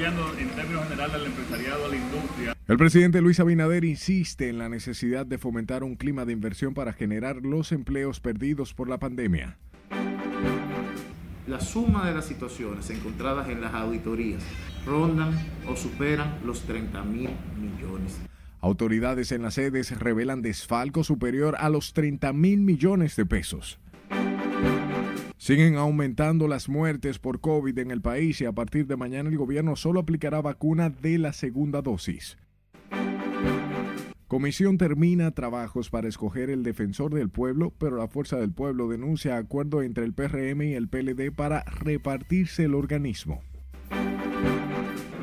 apoyando en términos generales al empresariado, a la industria. El presidente Luis Abinader insiste en la necesidad de fomentar un clima de inversión para generar los empleos perdidos por la pandemia. La suma de las situaciones encontradas en las auditorías rondan o superan los 30 mil millones. Autoridades en las sedes revelan desfalco superior a los 30 mil millones de pesos. Siguen aumentando las muertes por COVID en el país y a partir de mañana el gobierno solo aplicará vacuna de la segunda dosis. Comisión termina trabajos para escoger el defensor del pueblo, pero la Fuerza del Pueblo denuncia acuerdo entre el PRM y el PLD para repartirse el organismo.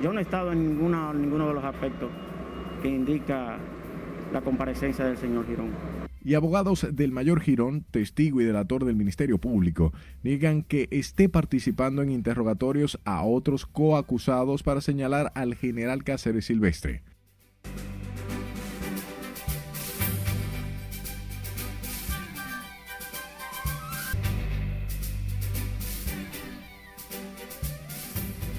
Yo no he estado en ninguna, ninguno de los aspectos que indica la comparecencia del señor Girón. Y abogados del mayor Girón, testigo y delator del Ministerio Público, niegan que esté participando en interrogatorios a otros coacusados para señalar al general Cáceres Silvestre.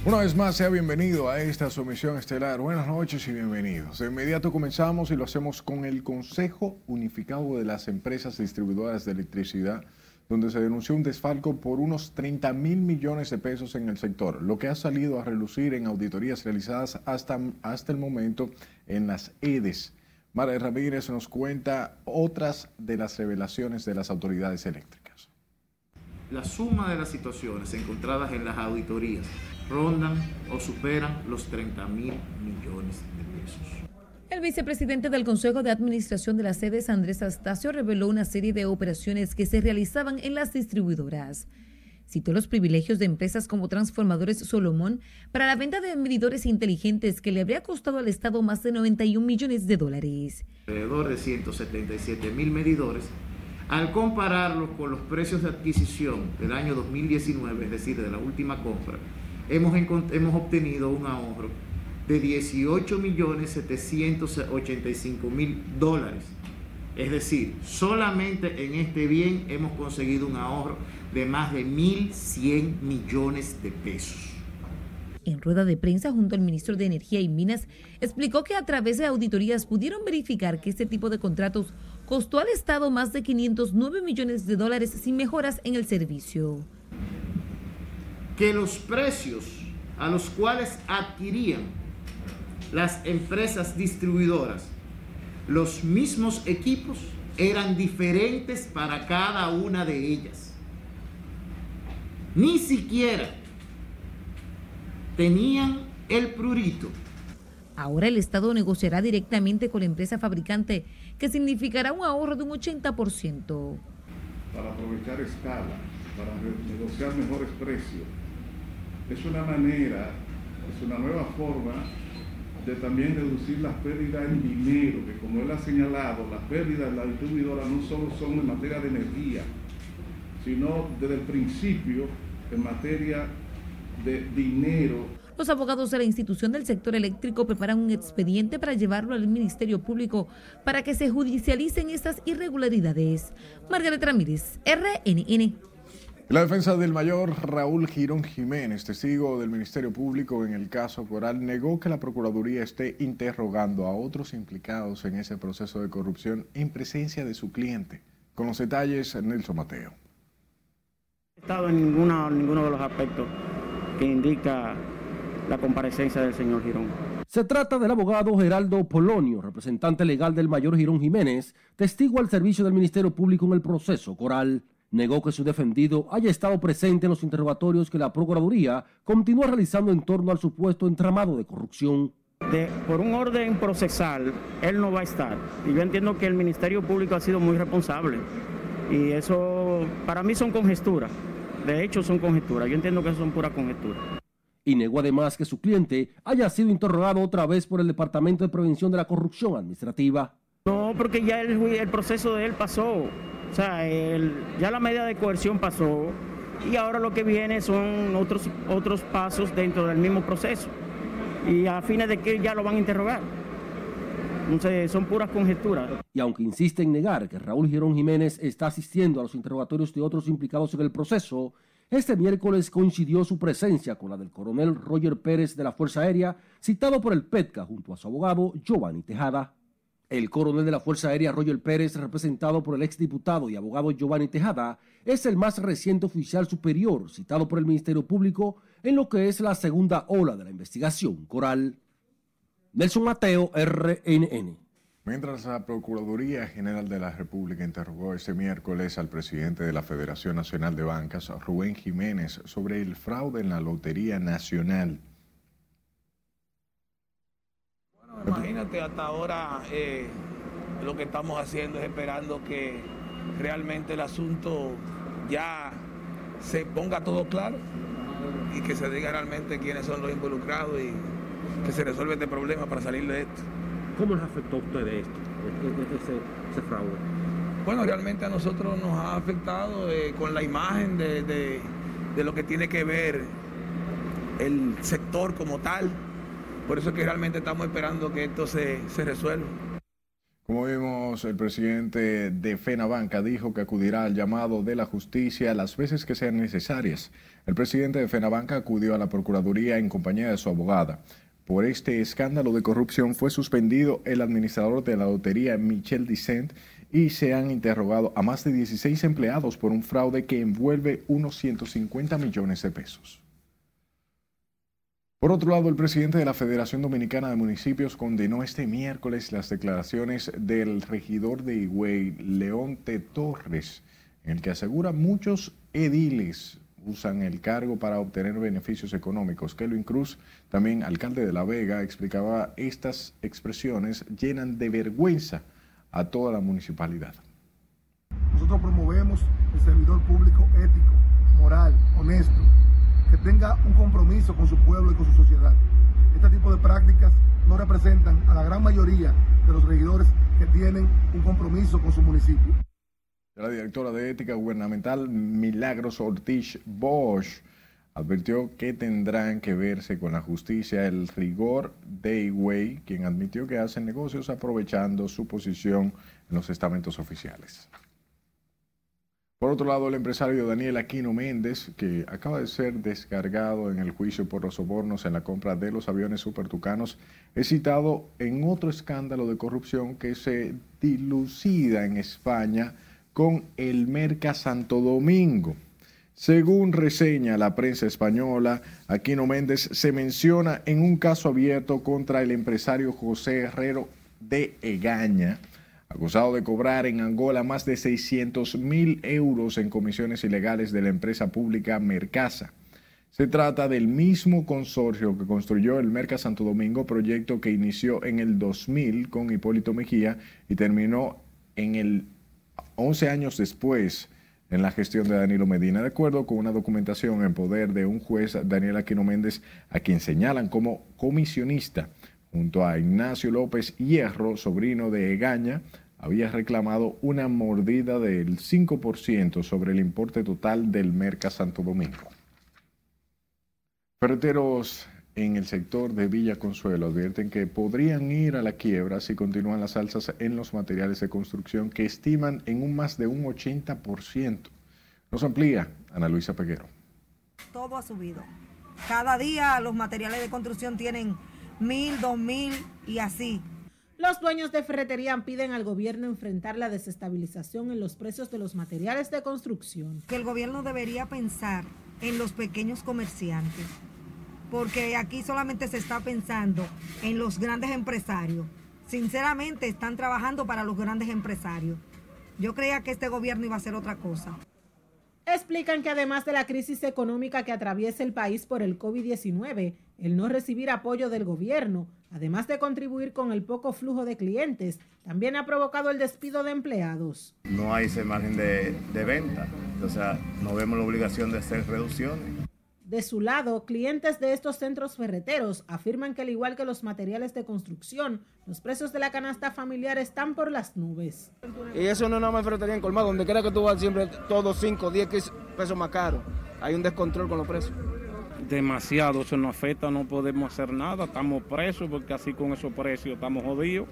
Una vez más, sea bienvenido a esta sumisión estelar. Buenas noches y bienvenidos. De inmediato comenzamos y lo hacemos con el Consejo Unificado de las Empresas Distribuidoras de Electricidad, donde se denunció un desfalco por unos 30 mil millones de pesos en el sector, lo que ha salido a relucir en auditorías realizadas hasta, hasta el momento en las EDES. Mara Ramírez nos cuenta otras de las revelaciones de las autoridades eléctricas. La suma de las situaciones encontradas en las auditorías rondan o superan los 30 mil millones de pesos. El vicepresidente del Consejo de Administración de las sedes, Andrés Astacio, reveló una serie de operaciones que se realizaban en las distribuidoras. Citó los privilegios de empresas como Transformadores Solomón para la venta de medidores inteligentes que le habría costado al Estado más de 91 millones de dólares. Alrededor de 177 mil medidores. Al compararlos con los precios de adquisición del año 2019, es decir, de la última compra, hemos, hemos obtenido un ahorro de 18.785.000 dólares. Es decir, solamente en este bien hemos conseguido un ahorro de más de 1.100 millones de pesos. En rueda de prensa junto al ministro de Energía y Minas, explicó que a través de auditorías pudieron verificar que este tipo de contratos costó al Estado más de 509 millones de dólares sin mejoras en el servicio que los precios a los cuales adquirían las empresas distribuidoras los mismos equipos eran diferentes para cada una de ellas. Ni siquiera tenían el prurito. Ahora el Estado negociará directamente con la empresa fabricante, que significará un ahorro de un 80%. Para aprovechar escala, para negociar mejores precios es una manera, es una nueva forma de también reducir las pérdidas en dinero, que como él ha señalado, las pérdidas de la distribuidora no solo son en materia de energía, sino desde el principio en materia de dinero. Los abogados de la institución del sector eléctrico preparan un expediente para llevarlo al Ministerio Público para que se judicialicen estas irregularidades. Margaret Ramírez, RNN. La defensa del mayor Raúl Girón Jiménez, testigo del Ministerio Público en el caso Coral, negó que la Procuraduría esté interrogando a otros implicados en ese proceso de corrupción en presencia de su cliente. Con los detalles, Nelson Mateo. he estado en ninguna, ninguno de los aspectos que indica la comparecencia del señor Girón. Se trata del abogado Geraldo Polonio, representante legal del mayor Girón Jiménez, testigo al servicio del Ministerio Público en el proceso Coral negó que su defendido haya estado presente en los interrogatorios que la Procuraduría continúa realizando en torno al supuesto entramado de corrupción. por un orden procesal, él no va a estar. Y yo entiendo que el Ministerio Público ha sido muy responsable. Y eso, para mí, son conjeturas. De hecho, son conjeturas. Yo entiendo que son pura conjeturas. Y negó además que su cliente haya sido interrogado otra vez por el Departamento de Prevención de la Corrupción Administrativa. No, porque ya el, el proceso de él pasó. O sea, ya la medida de coerción pasó y ahora lo que viene son otros, otros pasos dentro del mismo proceso. Y a fines de que ya lo van a interrogar. Entonces, son puras conjeturas. Y aunque insiste en negar que Raúl Girón Jiménez está asistiendo a los interrogatorios de otros implicados en el proceso, este miércoles coincidió su presencia con la del coronel Roger Pérez de la Fuerza Aérea, citado por el PETCA junto a su abogado Giovanni Tejada. El coronel de la Fuerza Aérea Roger Pérez, representado por el exdiputado y abogado Giovanni Tejada, es el más reciente oficial superior citado por el Ministerio Público en lo que es la segunda ola de la investigación coral. Nelson Mateo, RNN. Mientras la Procuraduría General de la República interrogó este miércoles al presidente de la Federación Nacional de Bancas, Rubén Jiménez, sobre el fraude en la Lotería Nacional. Imagínate, hasta ahora eh, lo que estamos haciendo es esperando que realmente el asunto ya se ponga todo claro y que se diga realmente quiénes son los involucrados y que se resuelva este problema para salir de esto. ¿Cómo les afectó a ustedes esto, ese, ese fraude? Bueno, realmente a nosotros nos ha afectado eh, con la imagen de, de, de lo que tiene que ver el sector como tal. Por eso es que realmente estamos esperando que esto se, se resuelva. Como vimos, el presidente de FENABanca dijo que acudirá al llamado de la justicia las veces que sean necesarias. El presidente de FENABanca acudió a la Procuraduría en compañía de su abogada. Por este escándalo de corrupción fue suspendido el administrador de la lotería Michel Dicent y se han interrogado a más de 16 empleados por un fraude que envuelve unos 150 millones de pesos. Por otro lado, el presidente de la Federación Dominicana de Municipios condenó este miércoles las declaraciones del regidor de Higüey, Leonte Torres, en el que asegura muchos ediles usan el cargo para obtener beneficios económicos. Kelvin Cruz, también alcalde de La Vega, explicaba estas expresiones llenan de vergüenza a toda la municipalidad. Nosotros promovemos el servidor público ético, moral, honesto, que tenga un compromiso con su pueblo y con su sociedad. Este tipo de prácticas no representan a la gran mayoría de los regidores que tienen un compromiso con su municipio. La directora de Ética Gubernamental, Milagros Ortiz Bosch, advirtió que tendrán que verse con la justicia el rigor de Higüey, quien admitió que hacen negocios aprovechando su posición en los estamentos oficiales. Por otro lado, el empresario Daniel Aquino Méndez, que acaba de ser descargado en el juicio por los sobornos en la compra de los aviones supertucanos, es citado en otro escándalo de corrupción que se dilucida en España con el Merca Santo Domingo. Según reseña la prensa española, Aquino Méndez se menciona en un caso abierto contra el empresario José Herrero de Egaña, acusado de cobrar en Angola más de 600 mil euros en comisiones ilegales de la empresa pública Mercasa. Se trata del mismo consorcio que construyó el Merca Santo Domingo, proyecto que inició en el 2000 con Hipólito Mejía y terminó en el 11 años después en la gestión de Danilo Medina, de acuerdo con una documentación en poder de un juez, Daniel Aquino Méndez, a quien señalan como comisionista junto a Ignacio López Hierro, sobrino de Egaña, había reclamado una mordida del 5% sobre el importe total del Merca Santo Domingo. Ferreteros en el sector de Villa Consuelo advierten que podrían ir a la quiebra si continúan las alzas en los materiales de construcción que estiman en un más de un 80%. Nos amplía Ana Luisa Peguero. Todo ha subido. Cada día los materiales de construcción tienen mil, dos mil y así. Los dueños de ferretería piden al gobierno enfrentar la desestabilización en los precios de los materiales de construcción. Que el gobierno debería pensar en los pequeños comerciantes, porque aquí solamente se está pensando en los grandes empresarios. Sinceramente están trabajando para los grandes empresarios. Yo creía que este gobierno iba a hacer otra cosa. Explican que además de la crisis económica que atraviesa el país por el COVID-19, el no recibir apoyo del gobierno, además de contribuir con el poco flujo de clientes, también ha provocado el despido de empleados. No hay ese margen de, de venta, o sea, no vemos la obligación de hacer reducciones. De su lado, clientes de estos centros ferreteros afirman que al igual que los materiales de construcción, los precios de la canasta familiar están por las nubes. Y eso no es nada más ferretería en colmado, donde quiera que tú vas siempre todos 5, 10 pesos más caro. Hay un descontrol con los precios. Demasiado, eso nos afecta, no podemos hacer nada, estamos presos porque así con esos precios estamos jodidos.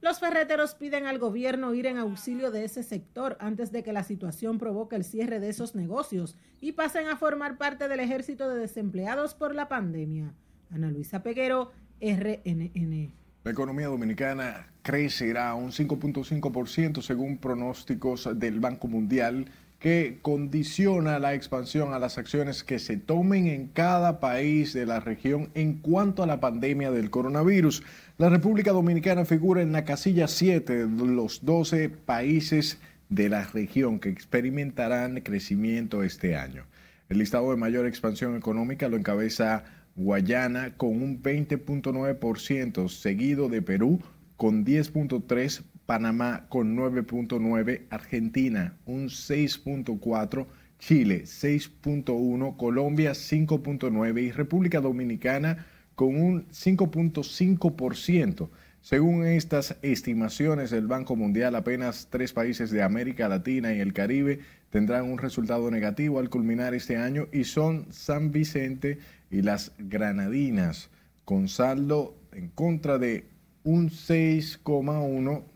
Los ferreteros piden al gobierno ir en auxilio de ese sector antes de que la situación provoque el cierre de esos negocios y pasen a formar parte del ejército de desempleados por la pandemia. Ana Luisa Peguero, RNN. La economía dominicana crecerá un 5.5% según pronósticos del Banco Mundial que condiciona la expansión a las acciones que se tomen en cada país de la región en cuanto a la pandemia del coronavirus. La República Dominicana figura en la casilla 7 de los 12 países de la región que experimentarán crecimiento este año. El listado de mayor expansión económica lo encabeza Guayana con un 20.9%, seguido de Perú con 10.3%, Panamá con 9.9%, Argentina un 6.4%, Chile 6.1%, Colombia 5.9% y República Dominicana con un 5.5%. Según estas estimaciones del Banco Mundial, apenas tres países de América Latina y el Caribe tendrán un resultado negativo al culminar este año y son San Vicente y las Granadinas, con saldo en contra de un 6,1%,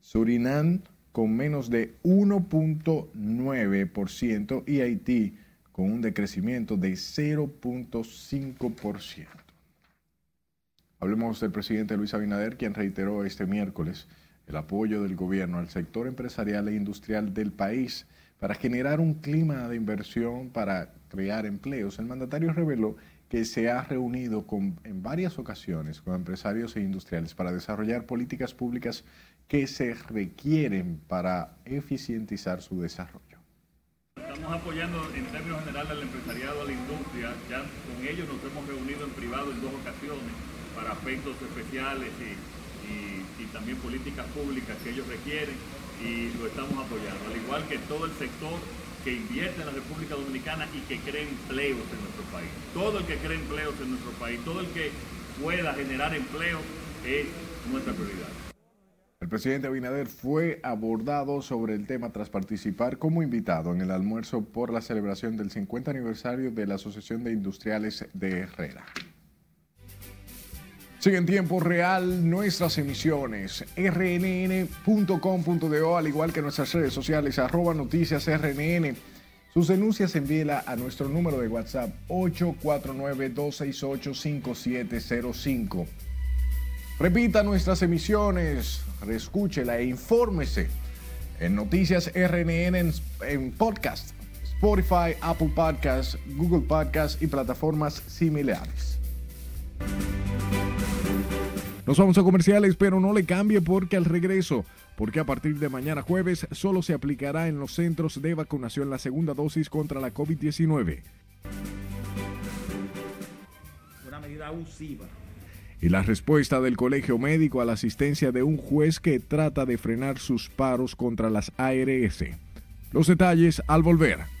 Surinam con menos de 1.9% y Haití con un decrecimiento de 0.5%. Hablemos del presidente Luis Abinader, quien reiteró este miércoles el apoyo del gobierno al sector empresarial e industrial del país para generar un clima de inversión para crear empleos. El mandatario reveló se ha reunido con, en varias ocasiones con empresarios e industriales para desarrollar políticas públicas que se requieren para eficientizar su desarrollo. Estamos apoyando en términos generales al empresariado, a la industria. Ya con ellos nos hemos reunido en privado en dos ocasiones para aspectos especiales y, también políticas públicas que ellos requieren y lo estamos apoyando. Al igual que todo el sector que invierte en la República Dominicana y que cree empleos en nuestro país. Todo el que cree empleos en nuestro país, todo el que pueda generar empleo es nuestra prioridad. El presidente Abinader fue abordado sobre el tema tras participar como invitado en el almuerzo por la celebración del 50 aniversario de la Asociación de Industriales de Herrera. Sigue en tiempo real nuestras emisiones rnn.com.do al igual que nuestras redes sociales arroba noticias rnn. Sus denuncias envíela a nuestro número de WhatsApp 849-268-5705. Repita nuestras emisiones, reescúchela e infórmese en Noticias RNN en, en podcast, Spotify, Apple Podcasts, Google Podcasts y plataformas similares. Nos vamos a comerciales, pero no le cambie porque al regreso, porque a partir de mañana jueves solo se aplicará en los centros de vacunación la segunda dosis contra la COVID-19. Una medida abusiva. Y la respuesta del Colegio Médico a la asistencia de un juez que trata de frenar sus paros contra las ARS. Los detalles al volver.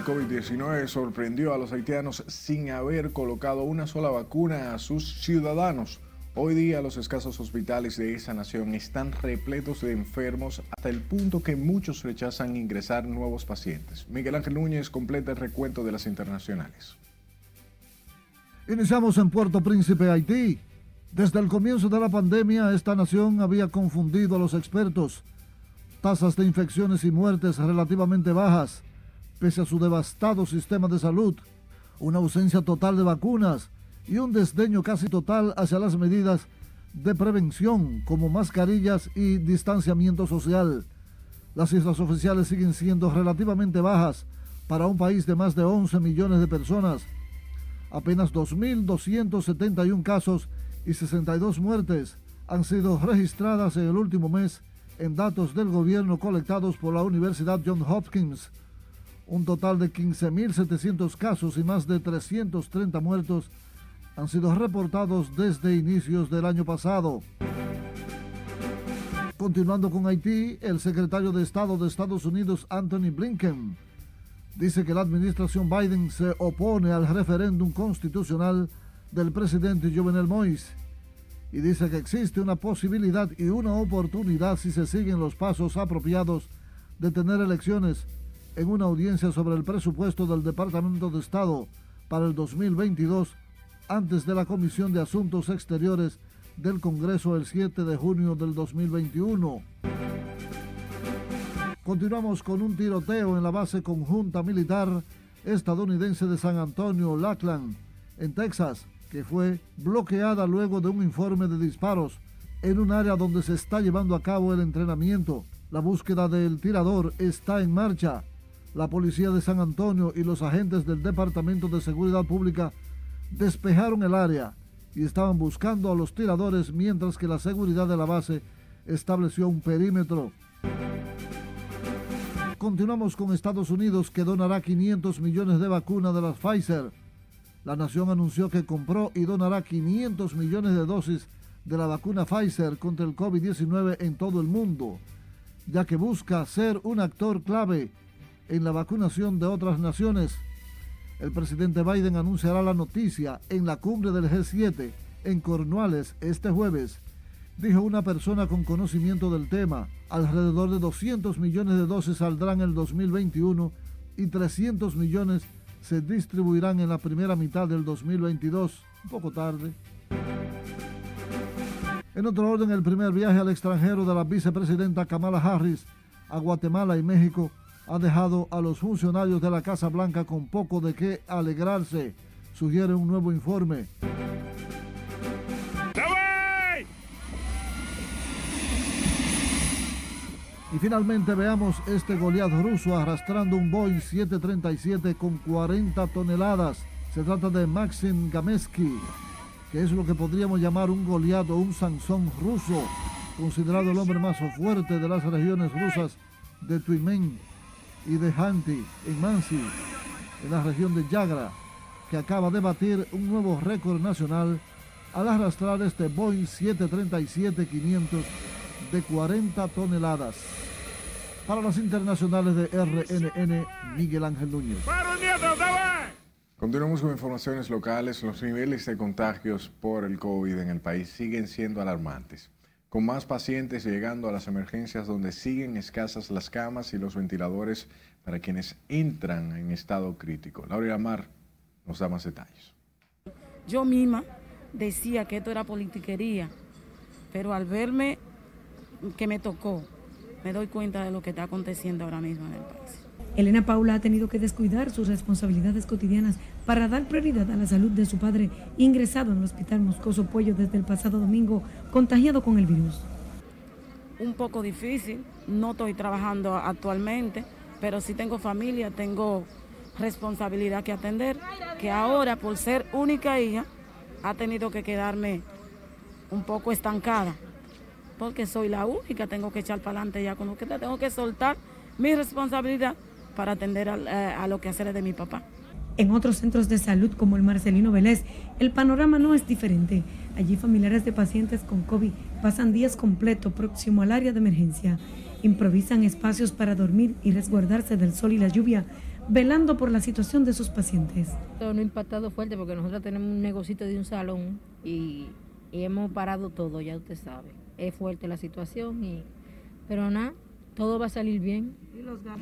Del COVID-19 sorprendió a los haitianos sin haber colocado una sola vacuna a sus ciudadanos. Hoy día los escasos hospitales de esa nación están repletos de enfermos hasta el punto que muchos rechazan ingresar nuevos pacientes. Miguel Ángel Núñez completa el recuento de las internacionales. Iniciamos en Puerto Príncipe, Haití. Desde el comienzo de la pandemia, esta nación había confundido a los expertos. Tasas de infecciones y muertes relativamente bajas pese a su devastado sistema de salud, una ausencia total de vacunas y un desdeño casi total hacia las medidas de prevención como mascarillas y distanciamiento social. Las cifras oficiales siguen siendo relativamente bajas para un país de más de 11 millones de personas. Apenas 2.271 casos y 62 muertes han sido registradas en el último mes en datos del gobierno colectados por la Universidad Johns Hopkins. Un total de 15.700 casos y más de 330 muertos han sido reportados desde inicios del año pasado. Continuando con Haití, el secretario de Estado de Estados Unidos, Anthony Blinken, dice que la administración Biden se opone al referéndum constitucional del presidente Jovenel Moïse y dice que existe una posibilidad y una oportunidad si se siguen los pasos apropiados de tener elecciones en una audiencia sobre el presupuesto del Departamento de Estado para el 2022 antes de la Comisión de Asuntos Exteriores del Congreso el 7 de junio del 2021. Continuamos con un tiroteo en la base conjunta militar estadounidense de San Antonio, Lackland, en Texas, que fue bloqueada luego de un informe de disparos en un área donde se está llevando a cabo el entrenamiento. La búsqueda del tirador está en marcha. La policía de San Antonio y los agentes del Departamento de Seguridad Pública despejaron el área y estaban buscando a los tiradores mientras que la seguridad de la base estableció un perímetro. Continuamos con Estados Unidos que donará 500 millones de vacunas de las Pfizer. La nación anunció que compró y donará 500 millones de dosis de la vacuna Pfizer contra el COVID-19 en todo el mundo, ya que busca ser un actor clave en la vacunación de otras naciones. El presidente Biden anunciará la noticia en la cumbre del G7 en Cornualles este jueves, dijo una persona con conocimiento del tema. Alrededor de 200 millones de dosis saldrán en el 2021 y 300 millones se distribuirán en la primera mitad del 2022, un poco tarde. En otro orden, el primer viaje al extranjero de la vicepresidenta Kamala Harris a Guatemala y México ha dejado a los funcionarios de la Casa Blanca con poco de qué alegrarse, sugiere un nuevo informe. Y finalmente veamos este Goliath ruso arrastrando un Boeing 737 con 40 toneladas. Se trata de Maxim Gamesky, que es lo que podríamos llamar un Goliath o un Sansón ruso, considerado el hombre más fuerte de las regiones rusas de Tuimen y de Hanti, en Mansi, en la región de Yagra, que acaba de batir un nuevo récord nacional al arrastrar este Boeing 737-500 de 40 toneladas. Para las internacionales de RNN, Miguel Ángel Núñez. Continuamos con informaciones locales. Los niveles de contagios por el COVID en el país siguen siendo alarmantes, con más pacientes llegando a las emergencias donde siguen escasas las camas y los ventiladores para quienes entran en estado crítico. Laura Mar nos da más detalles. Yo misma decía que esto era politiquería, pero al verme que me tocó, me doy cuenta de lo que está aconteciendo ahora mismo en el país. Elena Paula ha tenido que descuidar sus responsabilidades cotidianas para dar prioridad a la salud de su padre, ingresado en el Hospital Moscoso Puello desde el pasado domingo, contagiado con el virus. Un poco difícil, no estoy trabajando actualmente, pero sí tengo familia, tengo responsabilidad que atender, que ahora por ser única hija ha tenido que quedarme un poco estancada porque soy la única, tengo que echar para adelante ya con lo que tengo que soltar mi responsabilidad para atender a, eh, a lo que hacer de mi papá. En otros centros de salud como el Marcelino Vélez, el panorama no es diferente. Allí familiares de pacientes con COVID pasan días completos próximo al área de emergencia. Improvisan espacios para dormir y resguardarse del sol y la lluvia, velando por la situación de sus pacientes. Todo no impactado fuerte porque nosotros tenemos un negocito de un salón y, y hemos parado todo, ya usted sabe es fuerte la situación, y, pero nada, todo va a salir bien.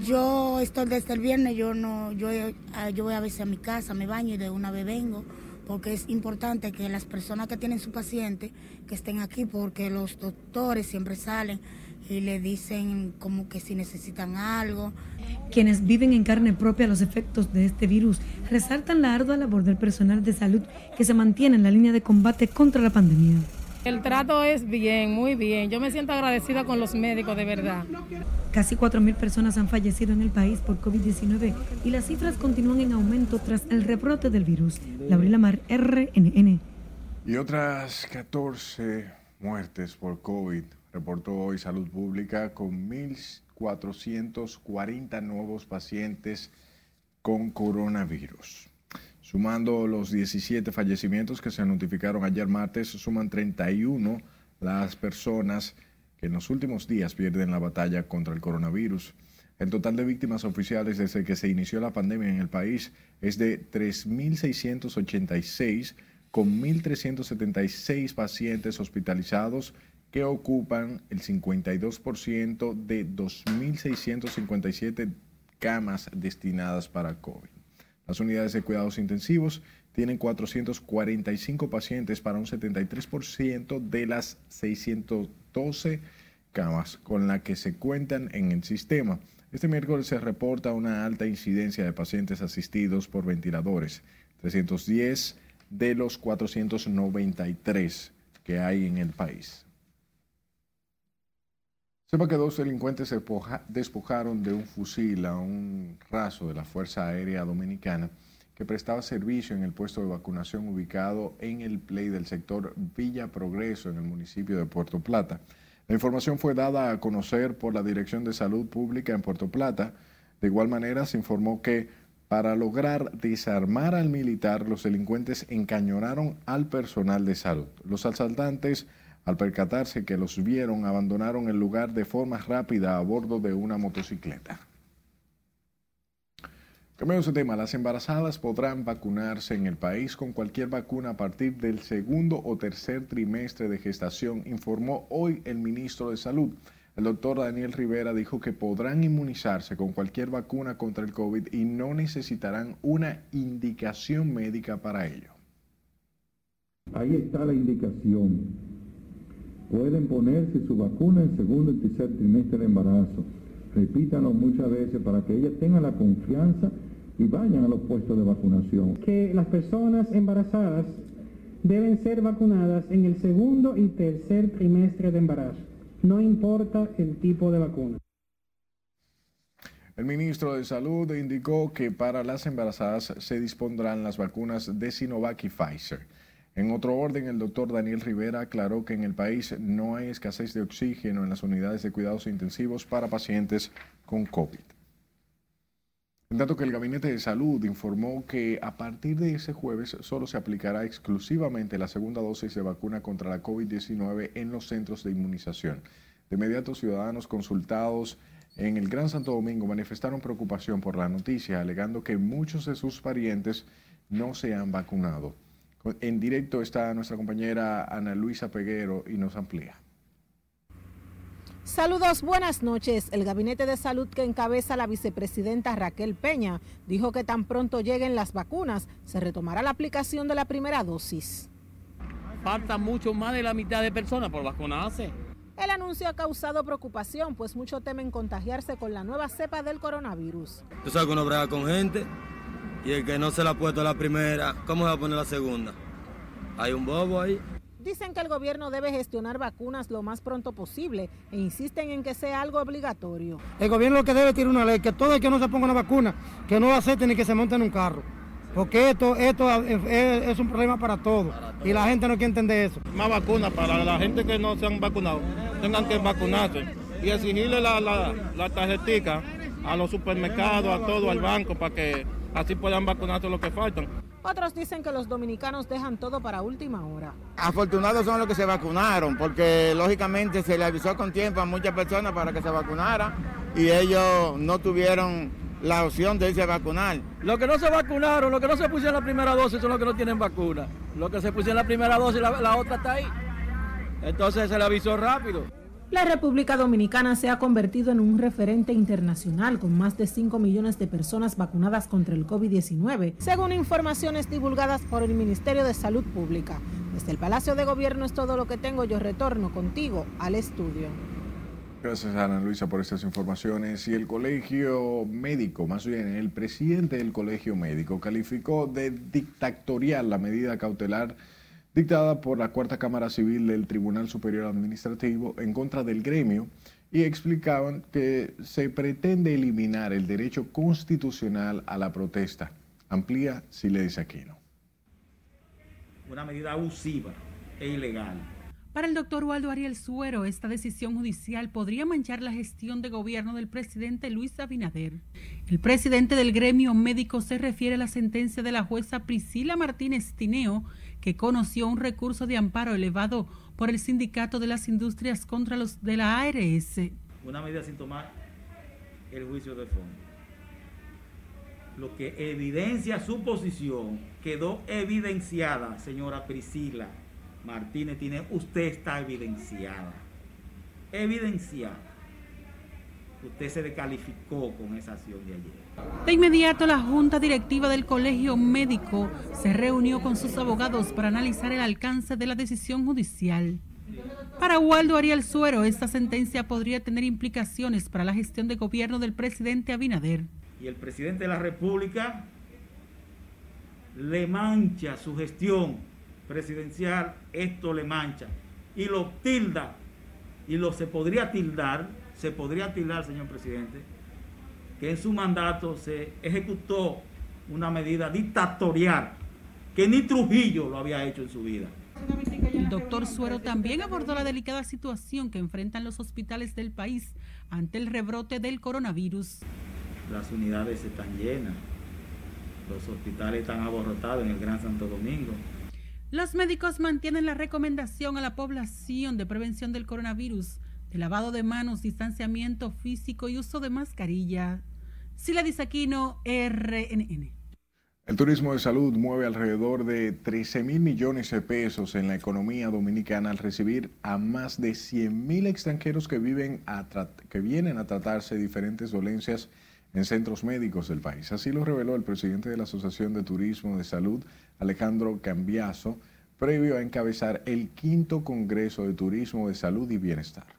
Yo estoy desde el viernes, yo no, yo, ah, yo voy a veces a mi casa, me baño y de una vez vengo, porque es importante que las personas que tienen su paciente que estén aquí, porque los doctores siempre salen y le dicen como que si necesitan algo. Quienes viven en carne propia los efectos de este virus resaltan la ardua labor del personal de salud que se mantiene en la línea de combate contra la pandemia. El trato es bien, muy bien. Yo me siento agradecida con los médicos, de verdad. Casi 4.000 personas han fallecido en el país por COVID-19 y las cifras continúan en aumento tras el rebrote del virus. Laurila Mar, RNN. Y otras 14 muertes por COVID reportó hoy Salud Pública con 1.440 nuevos pacientes con coronavirus. Sumando los 17 fallecimientos que se notificaron ayer martes, suman 31 las personas que en los últimos días pierden la batalla contra el coronavirus. El total de víctimas oficiales desde que se inició la pandemia en el país es de 3.686, con 1.376 pacientes hospitalizados que ocupan el 52% de 2.657 camas destinadas para COVID. Las unidades de cuidados intensivos tienen 445 pacientes para un 73% de las 612 camas con las que se cuentan en el sistema. Este miércoles se reporta una alta incidencia de pacientes asistidos por ventiladores, 310 de los 493 que hay en el país. Sepa que dos delincuentes se despojaron de un fusil a un raso de la Fuerza Aérea Dominicana que prestaba servicio en el puesto de vacunación ubicado en el play del sector Villa Progreso en el municipio de Puerto Plata. La información fue dada a conocer por la Dirección de Salud Pública en Puerto Plata. De igual manera, se informó que para lograr desarmar al militar, los delincuentes encañonaron al personal de salud. Los asaltantes al percatarse que los vieron, abandonaron el lugar de forma rápida a bordo de una motocicleta. Cambiamos de tema, las embarazadas podrán vacunarse en el país con cualquier vacuna a partir del segundo o tercer trimestre de gestación, informó hoy el ministro de Salud. El doctor Daniel Rivera dijo que podrán inmunizarse con cualquier vacuna contra el COVID y no necesitarán una indicación médica para ello. Ahí está la indicación pueden ponerse su vacuna en segundo y tercer trimestre de embarazo. Repítanlo muchas veces para que ellas tengan la confianza y vayan a los puestos de vacunación. Que las personas embarazadas deben ser vacunadas en el segundo y tercer trimestre de embarazo. No importa el tipo de vacuna. El ministro de Salud indicó que para las embarazadas se dispondrán las vacunas de Sinovac y Pfizer. En otro orden, el doctor Daniel Rivera aclaró que en el país no hay escasez de oxígeno en las unidades de cuidados intensivos para pacientes con COVID. En tanto que el Gabinete de Salud informó que a partir de ese jueves solo se aplicará exclusivamente la segunda dosis de vacuna contra la COVID-19 en los centros de inmunización. De inmediato, ciudadanos consultados en el Gran Santo Domingo manifestaron preocupación por la noticia, alegando que muchos de sus parientes no se han vacunado. En directo está nuestra compañera Ana Luisa Peguero y nos amplía. Saludos, buenas noches. El Gabinete de Salud que encabeza la vicepresidenta Raquel Peña dijo que tan pronto lleguen las vacunas, se retomará la aplicación de la primera dosis. Falta mucho más de la mitad de personas por vacunarse. El anuncio ha causado preocupación, pues muchos temen contagiarse con la nueva cepa del coronavirus. Tú sabes que uno con gente y el que no se la ha puesto la primera, ¿cómo va a poner la segunda? Hay un bobo ahí. Dicen que el gobierno debe gestionar vacunas lo más pronto posible e insisten en que sea algo obligatorio. El gobierno lo que debe tiene una ley, que todo el que no se ponga una vacuna, que no acepte ni que se monte en un carro. Porque esto, esto es, un problema para todos y la gente no quiere entender eso. Más vacunas para la gente que no se han vacunado, tengan que vacunarse y exigirle la, la, la tarjetica a los supermercados, a todo, al banco, para que así puedan vacunarse los que faltan. Otros dicen que los dominicanos dejan todo para última hora. Afortunados son los que se vacunaron, porque lógicamente se le avisó con tiempo a muchas personas para que se vacunaran y ellos no tuvieron la opción de irse a vacunar. Los que no se vacunaron, los que no se pusieron la primera dosis son los que no tienen vacuna. Los que se pusieron la primera dosis, la, la otra está ahí. Entonces se le avisó rápido. La República Dominicana se ha convertido en un referente internacional con más de 5 millones de personas vacunadas contra el COVID-19, según informaciones divulgadas por el Ministerio de Salud Pública. Desde el Palacio de Gobierno es todo lo que tengo. Yo retorno contigo al estudio. Gracias Ana Luisa por estas informaciones. Y el colegio médico, más bien el presidente del colegio médico, calificó de dictatorial la medida cautelar dictada por la Cuarta Cámara Civil del Tribunal Superior Administrativo en contra del gremio y explicaban que se pretende eliminar el derecho constitucional a la protesta. Amplía dice Aquino. Una medida abusiva e ilegal. Para el doctor Waldo Ariel Suero, esta decisión judicial podría manchar la gestión de gobierno del presidente Luis Abinader. El presidente del gremio médico se refiere a la sentencia de la jueza Priscila Martínez Tineo, que conoció un recurso de amparo elevado por el Sindicato de las Industrias contra los de la ARS. Una medida sin tomar el juicio de fondo. Lo que evidencia su posición quedó evidenciada, señora Priscila Martínez tiene, usted está evidenciada. Evidenciada. Usted se descalificó con esa acción de ayer. De inmediato, la Junta Directiva del Colegio Médico se reunió con sus abogados para analizar el alcance de la decisión judicial. Para Waldo Ariel Suero, esta sentencia podría tener implicaciones para la gestión de gobierno del presidente Abinader. Y el presidente de la República le mancha su gestión presidencial, esto le mancha. Y lo tilda, y lo se podría tildar, se podría tildar, señor presidente, que en su mandato se ejecutó una medida dictatorial que ni Trujillo lo había hecho en su vida. El doctor Suero también abordó la delicada situación que enfrentan los hospitales del país ante el rebrote del coronavirus. Las unidades están llenas, los hospitales están aborrotados en el Gran Santo Domingo. Los médicos mantienen la recomendación a la población de prevención del coronavirus, de lavado de manos, distanciamiento físico y uso de mascarilla. Sila Disaquino, RNN. El turismo de salud mueve alrededor de 13 mil millones de pesos en la economía dominicana al recibir a más de 100 mil extranjeros que, vienen a tratarse diferentes dolencias en centros médicos del país. Así lo reveló el presidente de la Asociación de Turismo de Salud, Alejandro Cambiaso, previo a encabezar el quinto Congreso de Turismo de Salud y Bienestar.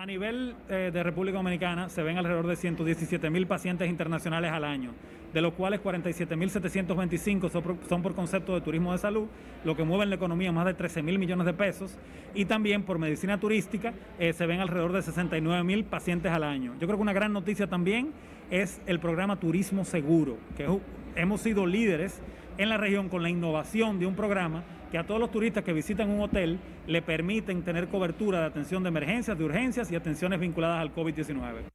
A nivel eh, de República Dominicana se ven alrededor de 117 mil pacientes internacionales al año de los cuales 47.725 son, son por concepto de turismo de salud, lo que mueve en la economía más de 13 mil millones de pesos, y también por medicina turística eh, se ven alrededor de 69 mil pacientes al año. Yo creo que una gran noticia también es el programa Turismo Seguro, que hemos sido líderes en la región con la innovación de un programa que a todos los turistas que visitan un hotel le permiten tener cobertura de atención de emergencias, de urgencias y atenciones vinculadas al COVID-19.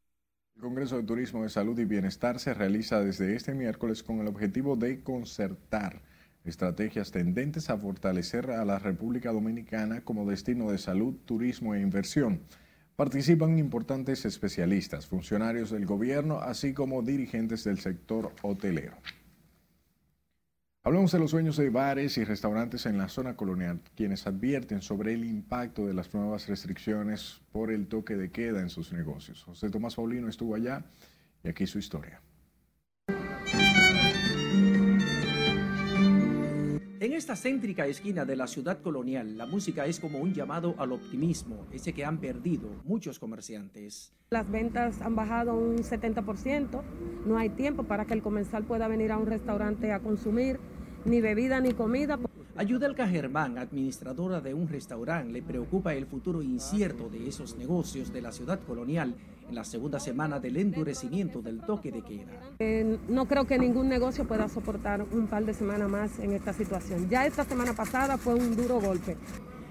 El Congreso de Turismo de Salud y Bienestar se realiza desde este miércoles con el objetivo de concertar estrategias tendentes a fortalecer a la República Dominicana como destino de salud, turismo e inversión. Participan importantes especialistas, funcionarios del gobierno, así como dirigentes del sector hotelero. Hablamos de los dueños de bares y restaurantes en la zona colonial, quienes advierten sobre el impacto de las nuevas restricciones por el toque de queda en sus negocios. José Tomás Paulino estuvo allá y aquí su historia. En esta céntrica esquina de la ciudad colonial, la música es como un llamado al optimismo, ese que han perdido muchos comerciantes. Las ventas han bajado un 70%, no hay tiempo para que el comensal pueda venir a un restaurante a consumir ni bebida ni comida. Ayudelka Germán, administradora de un restaurante, le preocupa el futuro incierto de esos negocios de la ciudad colonial en la segunda semana del endurecimiento del toque de queda. Eh, no creo que ningún negocio pueda soportar un par de semanas más en esta situación. Ya esta semana pasada fue un duro golpe.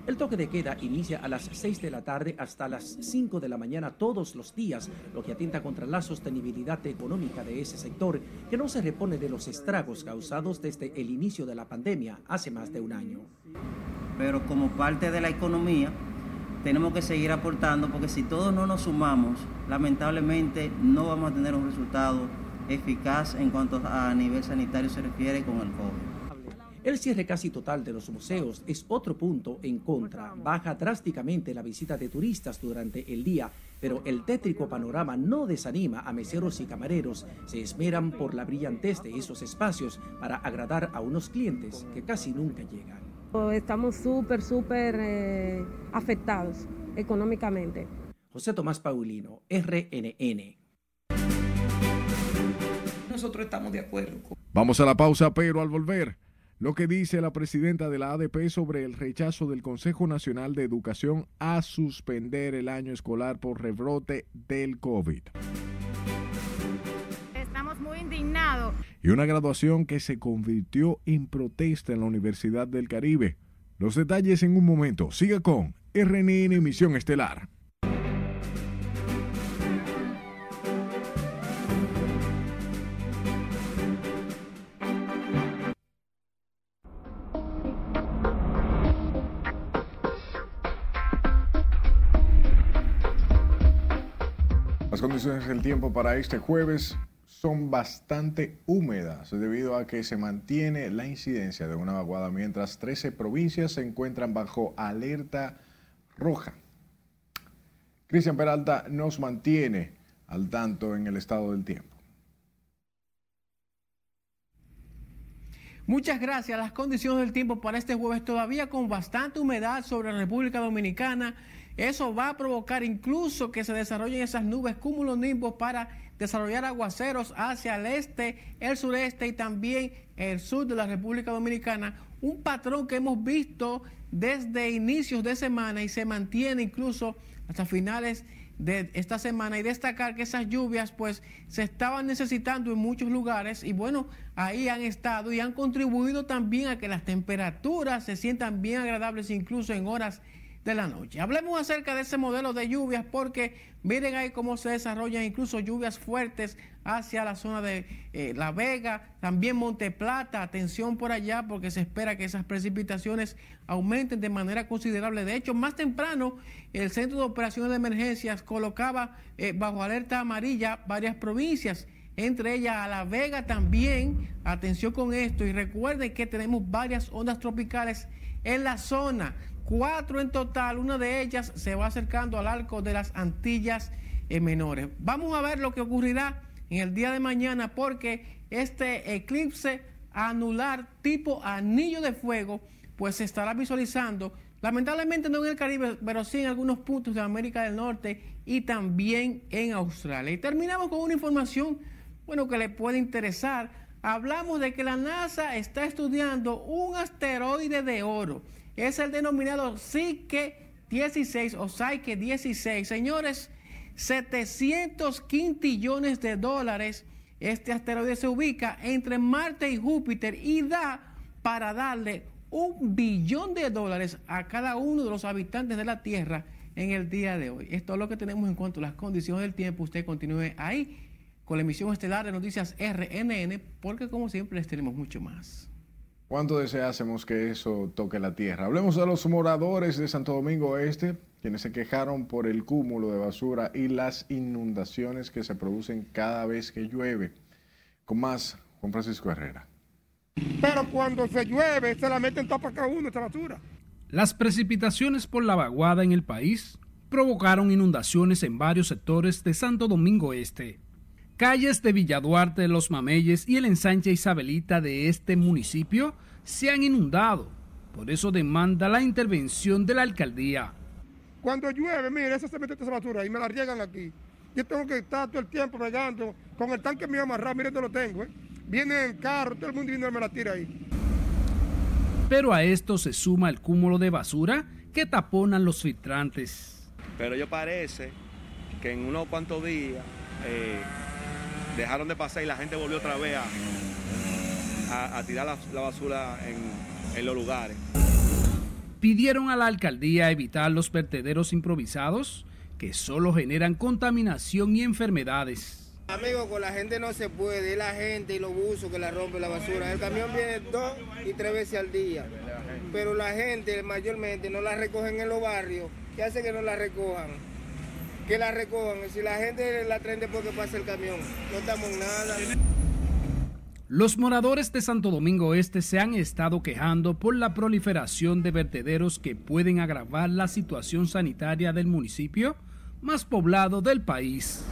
El toque de queda inicia a las 6 de la tarde hasta las 5 de la mañana todos los días, lo que atenta contra la sostenibilidad económica de ese sector, que no se repone de los estragos causados desde el inicio de la pandemia hace más de un año. Pero como parte de la economía, tenemos que seguir aportando porque si todos no nos sumamos, lamentablemente no vamos a tener un resultado eficaz en cuanto a nivel sanitario se refiere con el COVID. El cierre casi total de los museos es otro punto en contra. Baja drásticamente la visita de turistas durante el día, pero el tétrico panorama no desanima a meseros y camareros. Se esmeran por la brillantez de esos espacios para agradar a unos clientes que casi nunca llegan. Estamos súper, súper eh, afectados económicamente. José Tomás Paulino, RNN. Nosotros estamos de acuerdo. Vamos a la pausa, pero al volver lo que dice la presidenta de la ADP sobre el rechazo del Consejo Nacional de Educación a suspender el año escolar por rebrote del COVID. Estamos muy indignados. Y una graduación que se convirtió en protesta en la Universidad del Caribe. Los detalles en un momento. Siga con RNN Emisión Estelar. Condiciones del tiempo para este jueves son bastante húmedas debido a que se mantiene la incidencia de una vaguada mientras 13 provincias se encuentran bajo alerta roja. Cristian Peralta nos mantiene al tanto en el estado del tiempo. Muchas gracias. Las condiciones del tiempo para este jueves todavía con bastante humedad sobre la República Dominicana. Eso va a provocar incluso que se desarrollen esas nubes cumulonimbos para desarrollar aguaceros hacia el este, el sureste y también el sur de la República Dominicana. Un patrón que hemos visto desde inicios de semana y se mantiene incluso hasta finales de esta semana y destacar que esas lluvias pues se estaban necesitando en muchos lugares y bueno, ahí han estado y han contribuido también a que las temperaturas se sientan bien agradables incluso en horas de la noche. Hablemos acerca de ese modelo de lluvias porque miren ahí cómo se desarrollan incluso lluvias fuertes hacia la zona de eh, La Vega, también Monte Plata, atención por allá porque se espera que esas precipitaciones aumenten de manera considerable. De hecho, más temprano el Centro de Operaciones de Emergencias colocaba eh, bajo alerta amarilla varias provincias entre ellas a La Vega también. Atención con esto y recuerden que tenemos varias ondas tropicales en la zona cuatro en total, una de ellas se va acercando al arco de las Antillas eh, Menores. Vamos a ver lo que ocurrirá en el día de mañana porque este eclipse anular tipo anillo de fuego pues se estará visualizando lamentablemente no en el Caribe, pero sí en algunos puntos de América del Norte y también en Australia. Y terminamos con una información, bueno, que le puede interesar. Hablamos de que la NASA está estudiando un asteroide de oro es el denominado Psyche 16 o Psyche 16. Señores, 700 quintillones de dólares. Este asteroide se ubica entre Marte y Júpiter y da para darle un billón de dólares a cada uno de los habitantes de la Tierra en el día de hoy. Esto es lo que tenemos en cuanto a las condiciones del tiempo. Usted continúe ahí con la emisión estelar de noticias RNN porque como siempre les tenemos mucho más. ¿Cuánto deseásemos que eso toque la tierra? Hablemos de los moradores de Santo Domingo Este, quienes se quejaron por el cúmulo de basura y las inundaciones que se producen cada vez que llueve. Con más, Juan Francisco Herrera. Pero cuando se llueve, se la meten toda para cada uno esta basura. Las precipitaciones por la vaguada en el país provocaron inundaciones en varios sectores de Santo Domingo Este. Calles de Villaduarte, Los Mameyes y el ensanche Isabelita de este municipio se han inundado. Por eso demanda la intervención de la alcaldía. Cuando llueve, mire, esa se mete esa basura y me la riegan aquí. Yo tengo que estar todo el tiempo regando con el tanque mío amarrado, mire, lo tengo. ¿eh? Viene en carro, todo el mundo viene y me la tira ahí. Pero a esto se suma el cúmulo de basura que taponan los filtrantes. Pero yo parece que en unos cuantos días eh, dejaron de pasar y la gente volvió otra vez a, tirar la, basura en, en los lugares. Pidieron a la alcaldía evitar los vertederos improvisados que solo generan contaminación y enfermedades. Amigo, con la gente no se puede, es la gente y los buzos que la rompen la basura. El camión viene dos y tres veces al día, pero la gente mayormente no la recogen en los barrios. ¿Qué hace que no la recojan? Que la recojan. Si la gente la traen después que pase el camión, no estamos nada. Los moradores de Santo Domingo Este se han estado quejando por la proliferación de vertederos que pueden agravar la situación sanitaria del municipio más poblado del país.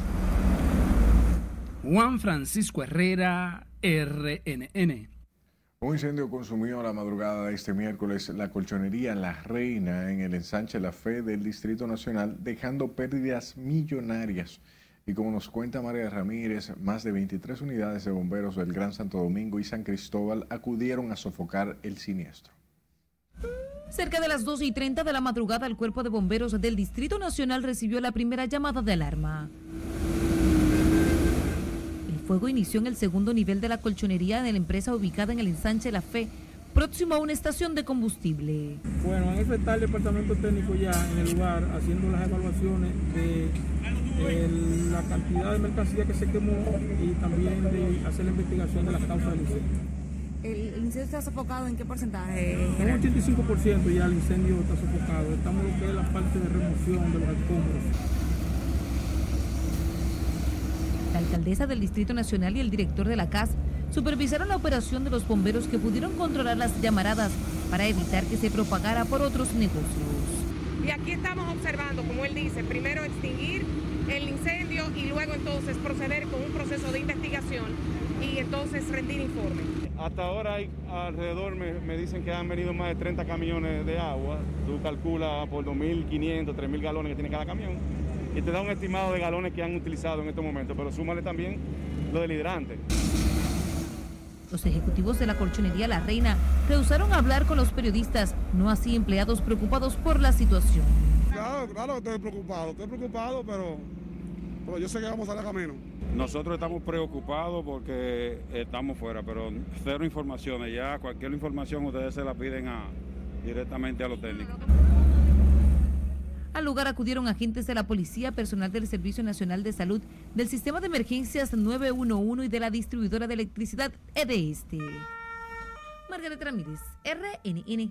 Juan Francisco Herrera, RNN. Un incendio consumió la madrugada de este miércoles la colchonería La Reina en el ensanche La Fe del Distrito Nacional, dejando pérdidas millonarias. Y como nos cuenta María Ramírez, más de 23 unidades de bomberos del Gran Santo Domingo y San Cristóbal acudieron a sofocar el siniestro. Cerca de las 2 y 30 de la madrugada, el Cuerpo de Bomberos del Distrito Nacional recibió la primera llamada de alarma fuego inició en el segundo nivel de la colchonería de la empresa ubicada en el ensanche La Fe, próximo a una estación de combustible. Bueno, han enfrentado el departamento técnico ya en el lugar haciendo las evaluaciones de la cantidad de mercancía que se quemó y también de hacer la investigación de las causas del incendio. ¿El, incendio está sofocado en qué porcentaje? En un 85% ya el incendio está sofocado. Estamos en lo que es la parte de remoción de los escombros. La alcaldesa del Distrito Nacional y el director de la CAS supervisaron la operación de los bomberos que pudieron controlar las llamaradas para evitar que se propagara por otros negocios. Y aquí estamos observando, como él dice, primero extinguir el incendio y luego entonces proceder con un proceso de investigación y entonces rendir informe. Hasta ahora hay alrededor, me, me, dicen que han venido más de 30 camiones de agua. Tú calculas por 2.500, 3.000 galones que tiene cada camión y te da un estimado de galones que han utilizado en estos momentos, pero súmale también lo del hidrante. Los ejecutivos de la colchonería La Reina rehusaron hablar con los periodistas, no así empleados preocupados por la situación. Claro, claro que estoy preocupado, estoy preocupado, pero, pero yo sé que vamos a salir a camino. Nosotros estamos preocupados porque estamos fuera, pero cero informaciones. Ya cualquier información ustedes se la piden a, directamente a los técnicos. Al lugar acudieron agentes de la policía, personal del Servicio Nacional de Salud, del Sistema de Emergencias 911 y de la distribuidora de electricidad EDESTE. Margarita Ramírez, RNN.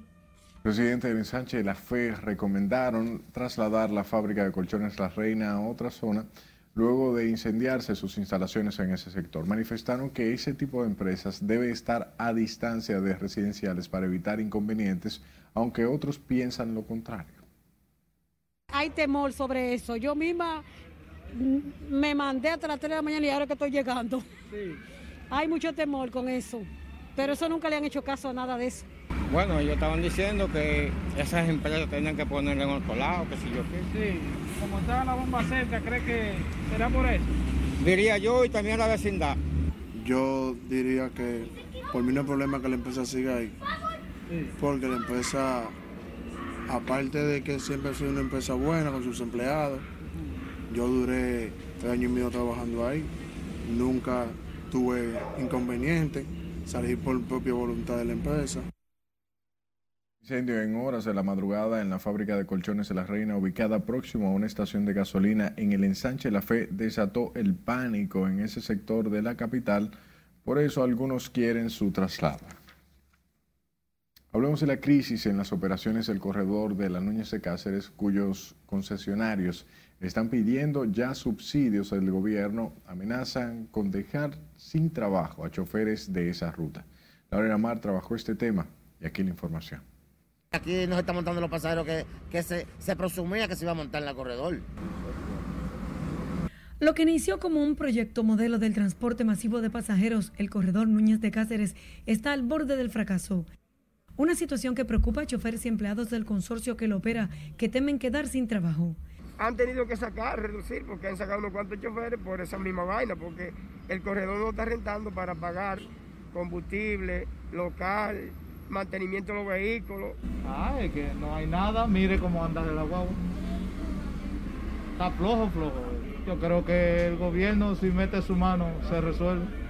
Presidente del ensanche de la FE recomendaron trasladar la fábrica de colchones La Reina a otra zona luego de incendiarse sus instalaciones en ese sector. Manifestaron que ese tipo de empresas debe estar a distancia de residenciales para evitar inconvenientes, aunque otros piensan lo contrario hay temor sobre eso. Yo misma me mandé hasta las 3 de la mañana y ahora que estoy llegando. Sí. Hay mucho temor con eso, pero eso nunca le han hecho caso a nada de eso. Bueno, ellos estaban diciendo que esas empresas tenían que ponerle en otro lado, que si yo qué. Sí, como estaba la bomba cerca, ¿cree que será por eso? Diría yo y también la vecindad. Yo diría que por mí no hay problema que la empresa siga ahí, sí. porque la empresa aparte de que siempre soy una empresa buena con sus empleados, yo duré tres años y medio trabajando ahí, nunca tuve inconveniente, salí por propia voluntad de la empresa. Incendio en horas de la madrugada en la fábrica de colchones de la Reina, ubicada próximo a una estación de gasolina en el ensanche La Fe, desató el pánico en ese sector de la capital. Por eso algunos quieren su traslado. Hablemos de la crisis en las operaciones del corredor de la Núñez de Cáceres, cuyos concesionarios están pidiendo ya subsidios del gobierno, amenazan con dejar sin trabajo a choferes de esa ruta. Laura Mar trabajó este tema y aquí la información. Aquí nos están montando los pasajeros que, que se, se presumía que se iba a montar en el corredor. Lo que inició como un proyecto modelo del transporte masivo de pasajeros, el corredor Núñez de Cáceres, está al borde del fracaso. Una situación que preocupa a choferes y empleados del consorcio que lo opera, que temen quedar sin trabajo. Han tenido que sacar, reducir, porque han sacado unos cuantos choferes por esa misma vaina, porque el corredor no está rentando para pagar combustible, local, mantenimiento de los vehículos. Ah, es que no hay nada, mire cómo anda el agua. Está flojo, flojo. Yo creo que el gobierno, si mete su mano, se resuelve.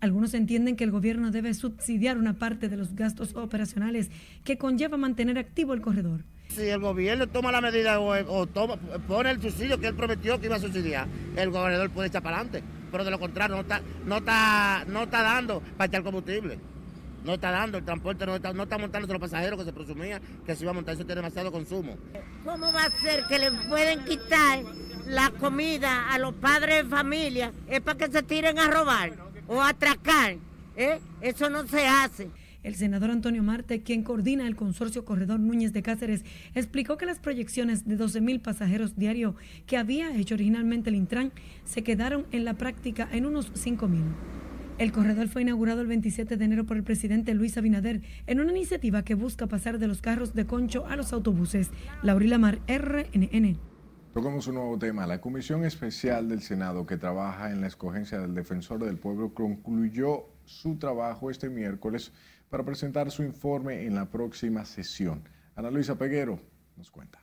Algunos entienden que el gobierno debe subsidiar una parte de los gastos operacionales que conlleva mantener activo el corredor. Si el gobierno toma la medida o, pone el subsidio que él prometió que iba a subsidiar, el gobernador puede echar para adelante. Pero de lo contrario, no está, no está, no está dando para echar combustible. No está dando, el transporte no está, no está montando los pasajeros que se presumía que se iba a montar, eso tiene demasiado consumo. ¿Cómo va a ser que le pueden quitar la comida a los padres de familia? Es para que se tiren a robar o atracar. ¿eh? Eso no se hace. El senador Antonio Marte, quien coordina el consorcio Corredor Núñez de Cáceres, explicó que las proyecciones de 12 mil pasajeros diarios que había hecho originalmente el Intran se quedaron en la práctica en unos 5 mil. El corredor fue inaugurado el 27 de enero por el presidente Luis Abinader en una iniciativa que busca pasar de los carros de concho a los autobuses. Laurila Mar, RNN. Tocamos un nuevo tema. La Comisión Especial del Senado que trabaja en la escogencia del Defensor del Pueblo concluyó su trabajo este miércoles para presentar su informe en la próxima sesión. Ana Luisa Peguero nos cuenta.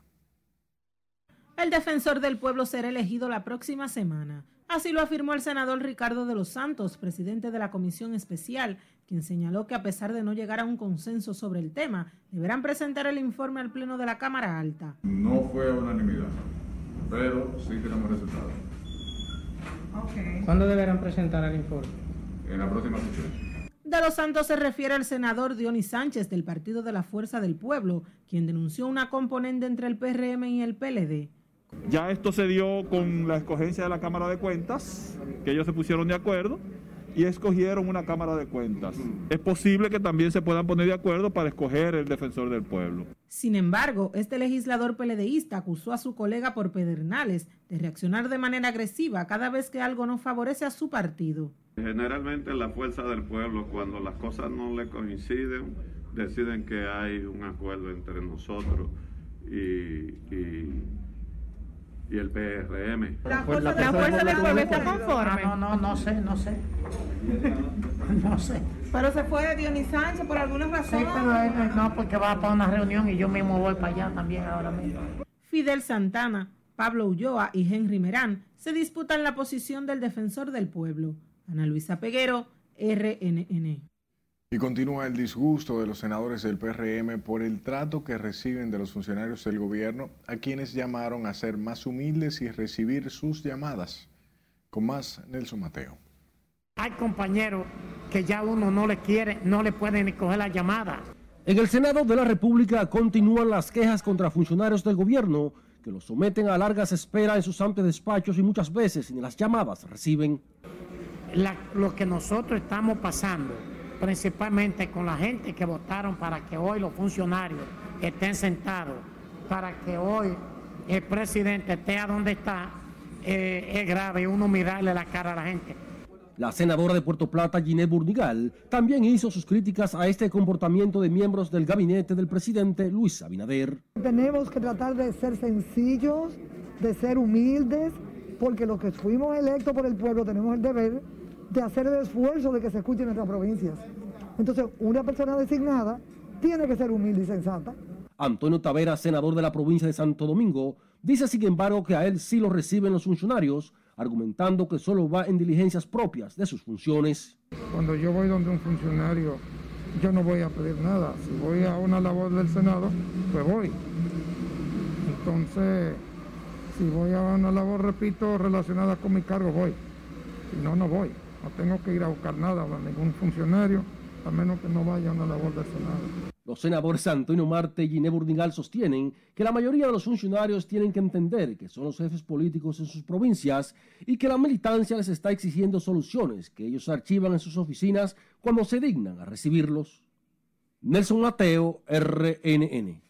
El Defensor del Pueblo será elegido la próxima semana. Así lo afirmó el senador Ricardo de los Santos, presidente de la Comisión Especial, quien señaló que a pesar de no llegar a un consenso sobre el tema, deberán presentar el informe al Pleno de la Cámara Alta. No fue unanimidad pero sí tenemos resultados. ¿Cuándo deberán presentar el informe? En la próxima sesión. De los Santos se refiere al senador Dionis Sánchez del Partido de la Fuerza del Pueblo, quien denunció una componente entre el PRM y el PLD. Ya esto se dio con la escogencia de la Cámara de Cuentas, que ellos se pusieron de acuerdo y escogieron una Cámara de Cuentas. Es posible que también se puedan poner de acuerdo para escoger el defensor del pueblo. Sin embargo, este legislador peledeísta acusó a su colega por Pedernales de reaccionar de manera agresiva cada vez que algo no favorece a su partido. Generalmente la fuerza del pueblo, cuando las cosas no le coinciden, deciden que hay un acuerdo entre nosotros y, y, y el PRM. ¿La fuerza, la fuerza del pueblo está conforme? Ah, no, no, no sé, no sé. No sé. Pero se fue Dionis Sánchez por alguna razón. Sí, pero él, no, porque va para una reunión y yo mismo voy para allá también ahora mismo. Fidel Santana, Pablo Ulloa y Henry Merán se disputan la posición del defensor del pueblo. Ana Luisa Peguero, RNN. Y continúa el disgusto de los senadores del PRM por el trato que reciben de los funcionarios del gobierno a quienes llamaron a ser más humildes y recibir sus llamadas. Con más, Nelson Mateo. Hay compañeros que ya uno no le quiere, no le puede ni coger la llamada. En el Senado de la República continúan las quejas contra funcionarios del gobierno que los someten a largas esperas en sus amplios despachos y muchas veces ni las llamadas reciben. La, lo que nosotros estamos pasando principalmente con la gente que votaron para que hoy los funcionarios estén sentados, para que hoy el presidente esté a donde está, eh, es grave uno mirarle la cara a la gente. La senadora de Puerto Plata, Ginette Burnigal, también hizo sus críticas a este comportamiento de miembros del gabinete del presidente Luis Abinader. Tenemos que tratar de ser sencillos, de ser humildes, porque los que fuimos electos por el pueblo tenemos el deber de hacer el esfuerzo de que se escuchen nuestras provincias. Entonces, una persona designada tiene que ser humilde y sensata. Antonio Tavera, senador de la provincia de Santo Domingo, dice sin embargo que a él sí lo reciben los funcionarios, argumentando que solo va en diligencias propias de sus funciones. Cuando yo voy donde un funcionario, yo no voy a pedir nada. Si voy a una labor del Senado, pues voy. Entonces, si voy a una labor, repito, relacionada con mi cargo, voy. Si no, no voy. No tengo que ir a buscar nada a ningún funcionario, a menos que no vaya a una labor del Senado. Los senadores Antonio Marte y Giné Burdingal sostienen que la mayoría de los funcionarios tienen que entender que son los jefes políticos en sus provincias y que la militancia les está exigiendo soluciones que ellos archivan en sus oficinas cuando se dignan a recibirlos. Nelson Mateo, RNN.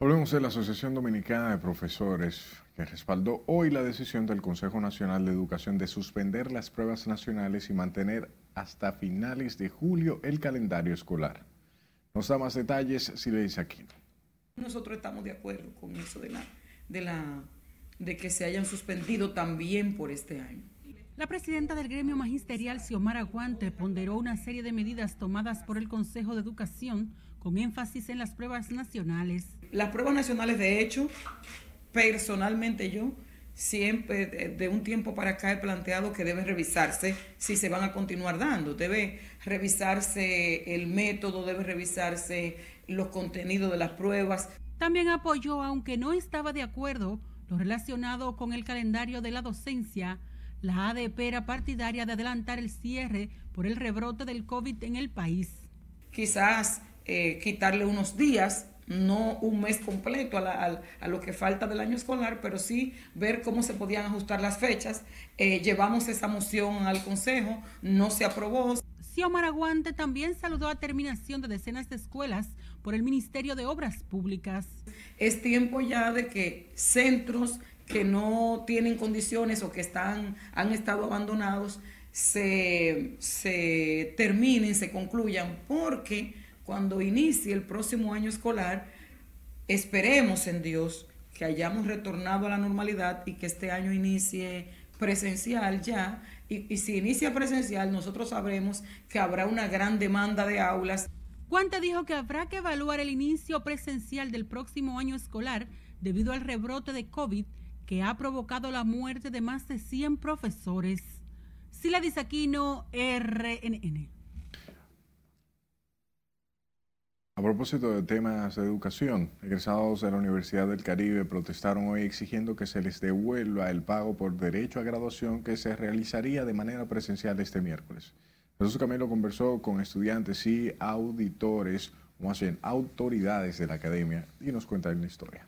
Volvemos a la Asociación Dominicana de Profesores, que respaldó hoy la decisión del Consejo Nacional de Educación de suspender las pruebas nacionales y mantener hasta finales de julio el calendario escolar. Nos da más detalles si le dice aquí. Nosotros estamos de acuerdo con eso de la, de la de que se hayan suspendido también por este año. La presidenta del gremio magisterial, Xiomara Guante, ponderó una serie de medidas tomadas por el Consejo de Educación con énfasis en las pruebas nacionales. Las pruebas nacionales, de hecho, personalmente yo siempre de un tiempo para acá he planteado que debe revisarse si se van a continuar dando. Debe revisarse el método, debe revisarse los contenidos de las pruebas. También apoyó, aunque no estaba de acuerdo, lo relacionado con el calendario de la docencia. La ADP era partidaria de adelantar el cierre por el rebrote del COVID en el país. Quizás eh, quitarle unos días no un mes completo a, a, lo que falta del año escolar, pero sí ver cómo se podían ajustar las fechas. Eh, llevamos esa moción al Consejo, no se aprobó. Xiomara Guante también saludó a terminación de decenas de escuelas por el Ministerio de Obras Públicas. Es tiempo ya de que centros que no tienen condiciones o que están, han estado abandonados se, se terminen, se concluyan, porque cuando inicie el próximo año escolar, esperemos en Dios que hayamos retornado a la normalidad y que este año inicie presencial ya. Y, y, si inicia presencial, nosotros sabremos que habrá una gran demanda de aulas. Guante dijo que habrá que evaluar el inicio presencial del próximo año escolar debido al rebrote de COVID que ha provocado la muerte de más de 100 profesores. Sila Disaquino, RNN. A propósito de temas de educación, egresados de la Universidad del Caribe protestaron hoy exigiendo que se les devuelva el pago por derecho a graduación que se realizaría de manera presencial este miércoles. Jesús Camilo conversó con estudiantes y auditores, o más bien autoridades de la academia, y nos cuenta la historia.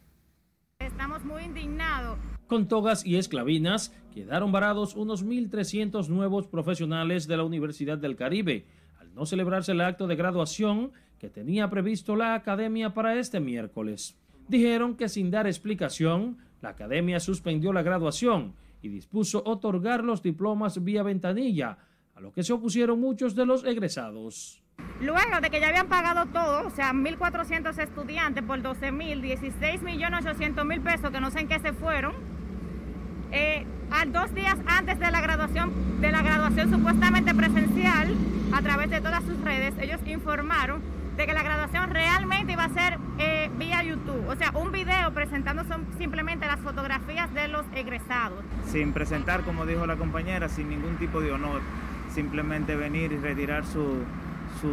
estamos muy indignados. Con togas y esclavinas quedaron varados unos 1.300 nuevos profesionales de la Universidad del Caribe, al no celebrarse el acto de graduación que tenía previsto la academia para este miércoles. Dijeron que sin dar explicación, la academia suspendió la graduación y dispuso otorgar los diplomas vía ventanilla, a lo que se opusieron muchos de los egresados. Luego de que ya habían pagado todo, o sea, 1.400 estudiantes por 12.000, 16 millones 800 mil pesos, que no sé en qué se fueron, eh, dos días antes de la graduación, de la graduación supuestamente presencial, a través de todas sus redes, ellos informaron de que la graduación realmente iba a ser eh, vía YouTube, o sea, un video presentando son simplemente las fotografías de los egresados. Sin presentar, como dijo la compañera, sin ningún tipo de honor, simplemente venir y retirar su, su,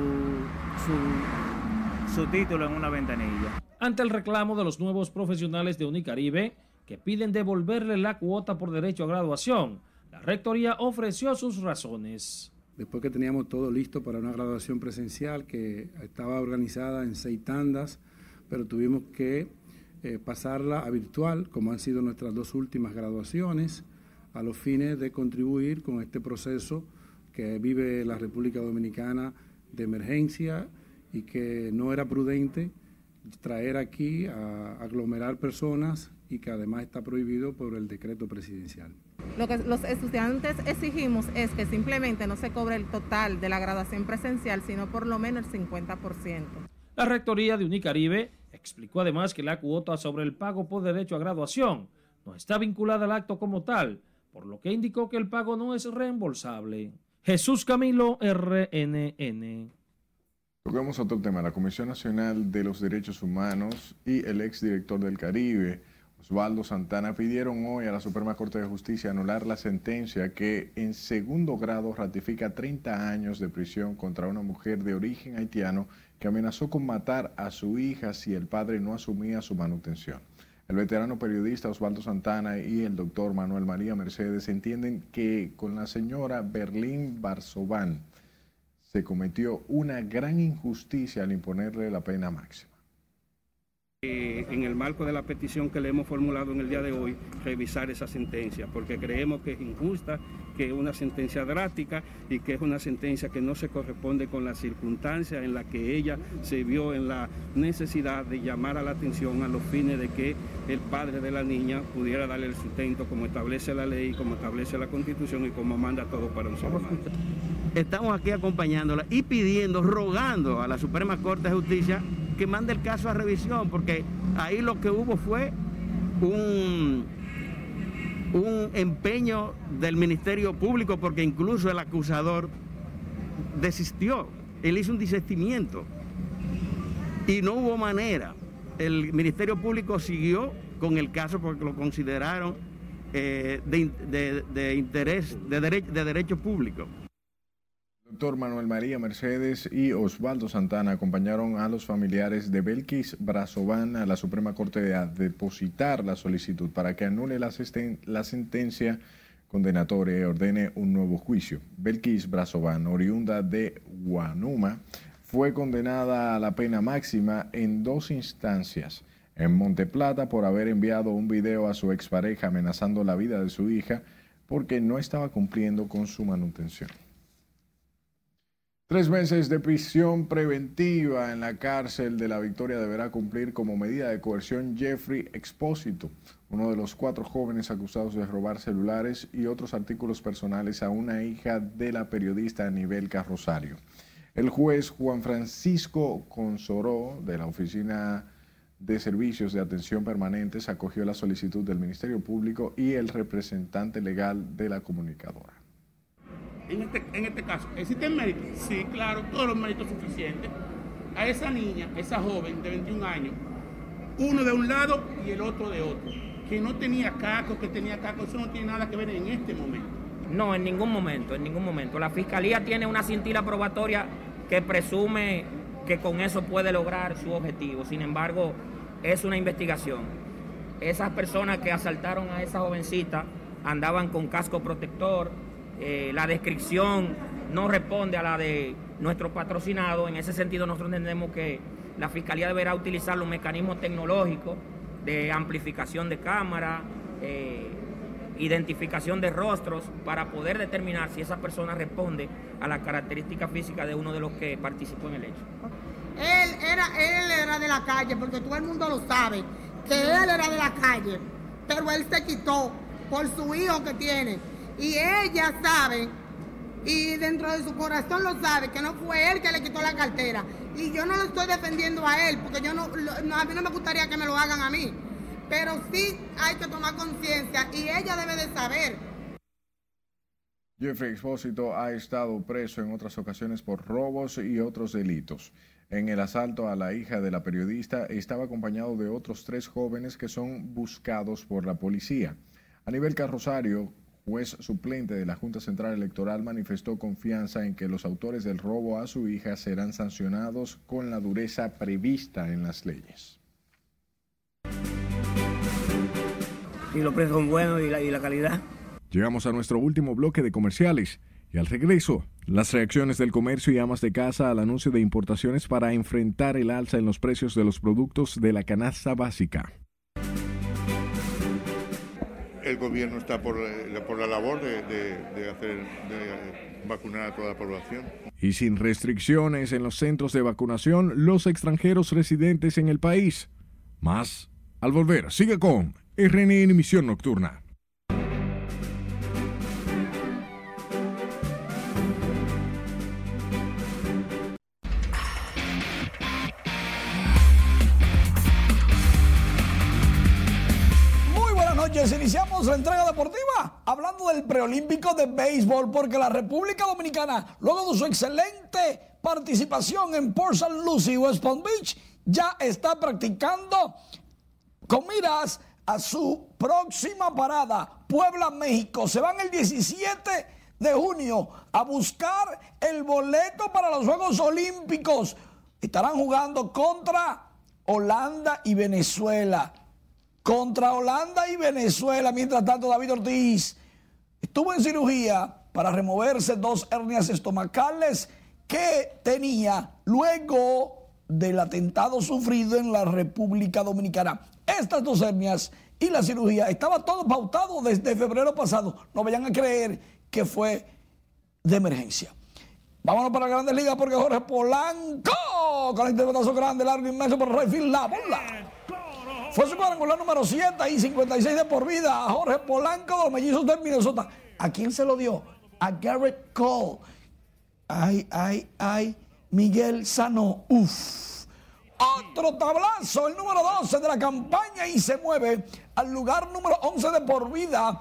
su, su título en una ventanilla. Ante el reclamo de los nuevos profesionales de Unicaribe, que piden devolverle la cuota por derecho a graduación, la Rectoría ofreció sus razones después que teníamos todo listo para una graduación presencial que estaba organizada en seis tandas, pero tuvimos que eh, pasarla a virtual, como han sido nuestras dos últimas graduaciones, a los fines de contribuir con este proceso que vive la República Dominicana de emergencia y que no era prudente traer aquí a aglomerar personas y que además está prohibido por el decreto presidencial. Lo que los estudiantes exigimos es que simplemente no se cobre el total de la graduación presencial, sino por lo menos el 50%. La Rectoría de Unicaribe explicó además que la cuota sobre el pago por derecho a graduación no está vinculada al acto como tal, por lo que indicó que el pago no es reembolsable. Jesús Camilo, RNN. Toquemos otro tema. La Comisión Nacional de los Derechos Humanos y el exdirector del Caribe Osvaldo Santana pidieron hoy a la Suprema Corte de Justicia anular la sentencia que en segundo grado ratifica 30 años de prisión contra una mujer de origen haitiano que amenazó con matar a su hija si el padre no asumía su manutención. El veterano periodista Osvaldo Santana y el doctor Manuel María Mercedes entienden que con la señora Berlín Barzobán se cometió una gran injusticia al imponerle la pena máxima. En el marco de la petición que le hemos formulado en el día de hoy, revisar esa sentencia, porque creemos que es injusta, que es una sentencia drástica y que es una sentencia que no se corresponde con las circunstancias en las que ella se vio en la necesidad de llamar a la atención a los fines de que el padre de la niña pudiera darle el sustento como establece la ley, como establece la constitución y como manda todo para un Estamos aquí acompañándola y pidiendo, rogando a la Suprema Corte de Justicia que mande el caso a revisión, porque ahí lo que hubo fue un, un empeño del Ministerio Público, porque incluso el acusador desistió, él hizo un desistimiento y no hubo manera. El Ministerio Público siguió con el caso porque lo consideraron eh, de, de, interés, de, de derecho público. Doctor Manuel María Mercedes y Osvaldo Santana acompañaron a los familiares de Belkis Brazovan a la Suprema Corte a depositar la solicitud para que anule la, sentencia condenatoria y ordene un nuevo juicio. Belkis Brazovan, oriunda de Guanuma, fue condenada a la pena máxima en dos instancias. En Monteplata por haber enviado un video a su expareja amenazando la vida de su hija porque no estaba cumpliendo con su manutención. Tres meses de prisión preventiva en la cárcel de la Victoria deberá cumplir como medida de coerción Jeffrey Expósito, uno de los cuatro jóvenes acusados de robar celulares y otros artículos personales a una hija de la periodista Anibel Carrosario. El juez Juan Francisco Consoró de la Oficina de Servicios de Atención Permanentes acogió la solicitud del Ministerio Público y el representante legal de la comunicadora en este, en este caso, ¿existen méritos? Sí, claro, todos los méritos suficientes. A esa niña, esa joven de 21 años, uno de un lado y el otro de otro, que no tenía caco, que tenía caco, eso no tiene nada que ver en este momento. No, en ningún momento, en ningún momento. La fiscalía tiene una cintila probatoria que presume que con eso puede lograr su objetivo. Sin embargo, es una investigación. Esas personas que asaltaron a esa jovencita andaban con casco protector, eh, la descripción no responde a la de nuestro patrocinado. En ese sentido, nosotros entendemos que la Fiscalía deberá utilizar los mecanismos tecnológicos de amplificación de cámara, eh, identificación de rostros, para poder determinar si esa persona responde a la característica física de uno de los que participó en el hecho. Él era, él era de la calle, porque todo el mundo lo sabe, que él era de la calle, pero él se quitó por su hijo que tiene. Y ella sabe, y dentro de su corazón lo sabe, que no fue él que le quitó la cartera. Y yo no lo estoy defendiendo a él, porque yo no, a mí no me gustaría que me lo hagan a mí. Pero sí hay que tomar conciencia y ella debe de saber. Jeffrey Expósito ha estado preso en otras ocasiones por robos y otros delitos. En el asalto a la hija de la periodista estaba acompañado de otros tres jóvenes que son buscados por la policía. A nivel Carrosario, juez suplente de la Junta Central Electoral manifestó confianza en que los autores del robo a su hija serán sancionados con la dureza prevista en las leyes. Y los precios son buenos y la, y la calidad. Llegamos a nuestro último bloque de comerciales y al regreso, las reacciones del comercio y amas de casa al anuncio de importaciones para enfrentar el alza en los precios de los productos de la canasta básica. El gobierno está por, eh, la labor de, de- vacunar a toda la población. Y sin restricciones en los centros de vacunación, los extranjeros residentes en el país. Más al volver. Sigue con RNN Emisión Nocturna. La entrega deportiva hablando del preolímpico de béisbol porque la República Dominicana, luego de su excelente participación en Port St. Lucie West Palm Beach, ya está practicando con miras a su próxima parada, Puebla, México. Se van el 17 de junio a buscar el boleto para los Juegos Olímpicos. Estarán jugando contra Holanda y Venezuela. Contra Holanda y Venezuela. Mientras tanto, David Ortiz estuvo en cirugía para removerse dos hernias estomacales que tenía luego del atentado sufrido en la República Dominicana. Estas dos hernias y la cirugía estaba todo pautado desde febrero pasado. No vayan a creer que fue de emergencia. Vámonos para Grandes Ligas porque Jorge Polanco con la interpretación grande, largo, inmenso por Rayfield, la bola. Fue su cuadrangular número 7 y 56 de por vida a Jorge Polanco de los mellizos de Minnesota. ¿A quién se lo dio? A Garrett Cole. Ay, ay, ay. Miguel Sano. Uf. Otro tablazo, el número 12 de la campaña y se mueve al lugar número 11 de por vida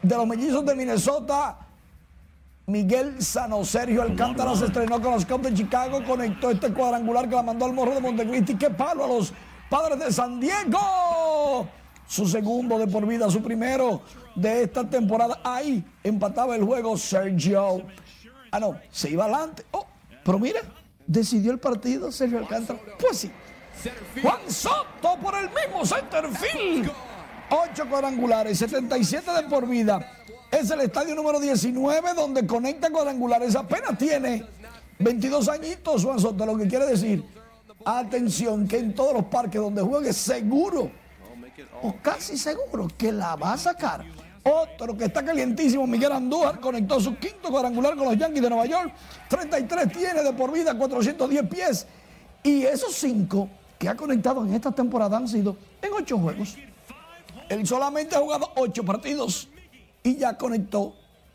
de los mellizos de Minnesota. Miguel Sano Sergio Alcántara se estrenó con los Cubs de Chicago, conectó este cuadrangular que la mandó al morro de Montecristi. ¡Qué palo a los padres de San Diego! Su segundo de por vida, su primero de esta temporada. Ahí empataba el juego Sergio. Ah, no, se iba adelante. Oh, pero mira, decidió el partido Sergio Alcántara. Pues sí. Juan Soto por el mismo centerfield. Ocho cuadrangulares, 77 de por vida. Es el estadio número 19 donde conecta cuadrangulares. Apenas tiene 22 añitos Juan Soto, lo que quiere decir, atención, que en todos los parques donde juegue seguro, o casi seguro, que la va a sacar. Otro que está calientísimo, Miguel Andújar, conectó su quinto cuadrangular con los Yankees de Nueva York. 33 tiene de por vida, 410 pies. Y esos cinco que ha conectado en esta temporada han sido en ocho juegos. Él solamente ha jugado ocho partidos y ya conectó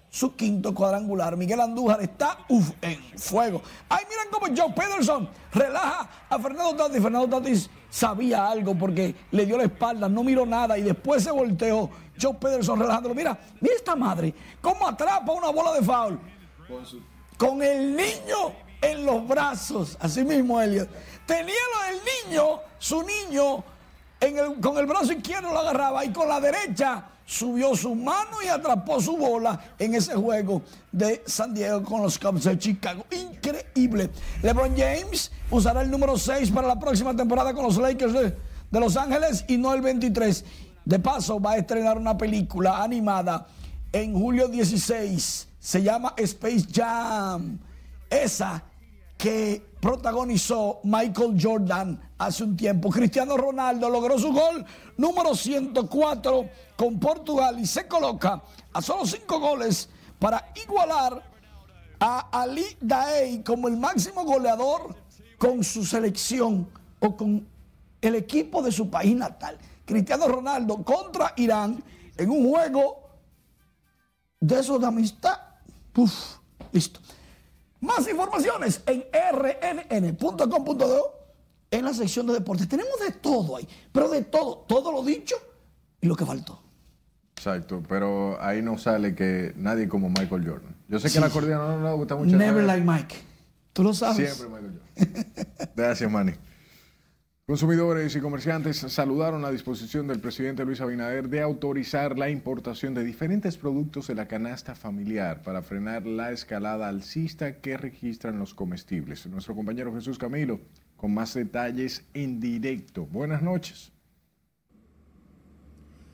su quinto cuadrangular. Miguel Andújar está en fuego. Ay, miren cómo Joe Pederson relaja a Fernando Tatis. Fernando Tatis sabía algo porque le dio la espalda, no miró nada y después se volteó. Joe Pederson relajándolo. Mira, mira esta madre, cómo atrapa una bola de foul. Con el niño en los brazos. Así mismo, Elliot. Tenía del niño, su niño, el- con el brazo izquierdo lo agarraba y con la derecha subió su mano y atrapó su bola en ese juego de San Diego con los Cubs de Chicago. Increíble. LeBron James usará el número 6 para la próxima temporada con los Lakers de, de Los Ángeles y no el 23. De paso, va a estrenar una película animada en julio 16. Se llama Space Jam. Esa que protagonizó Michael Jordan, hace un tiempo. Cristiano Ronaldo logró su gol número 104 con Portugal y se coloca a solo cinco goles para igualar a Ali Daei como el máximo goleador con su selección o con el equipo de su país natal. Cristiano Ronaldo contra Irán en un juego de esos de amistad. Listo. Más informaciones en rnn.com.do en la sección de deportes. Tenemos de todo ahí, pero de todo, todo lo dicho y lo que faltó. Exacto, pero ahí no sale que nadie como Michael Jordan. Yo sé que la acordeón no le gusta mucho. Never like Mike. Tú lo sabes. Siempre Michael Jordan. Gracias, Manny. Consumidores y comerciantes saludaron la disposición del presidente Luis Abinader de autorizar la importación de diferentes productos de la canasta familiar para frenar la escalada alcista que registran los comestibles. Nuestro compañero Jesús Camilo con más detalles en directo. Buenas noches.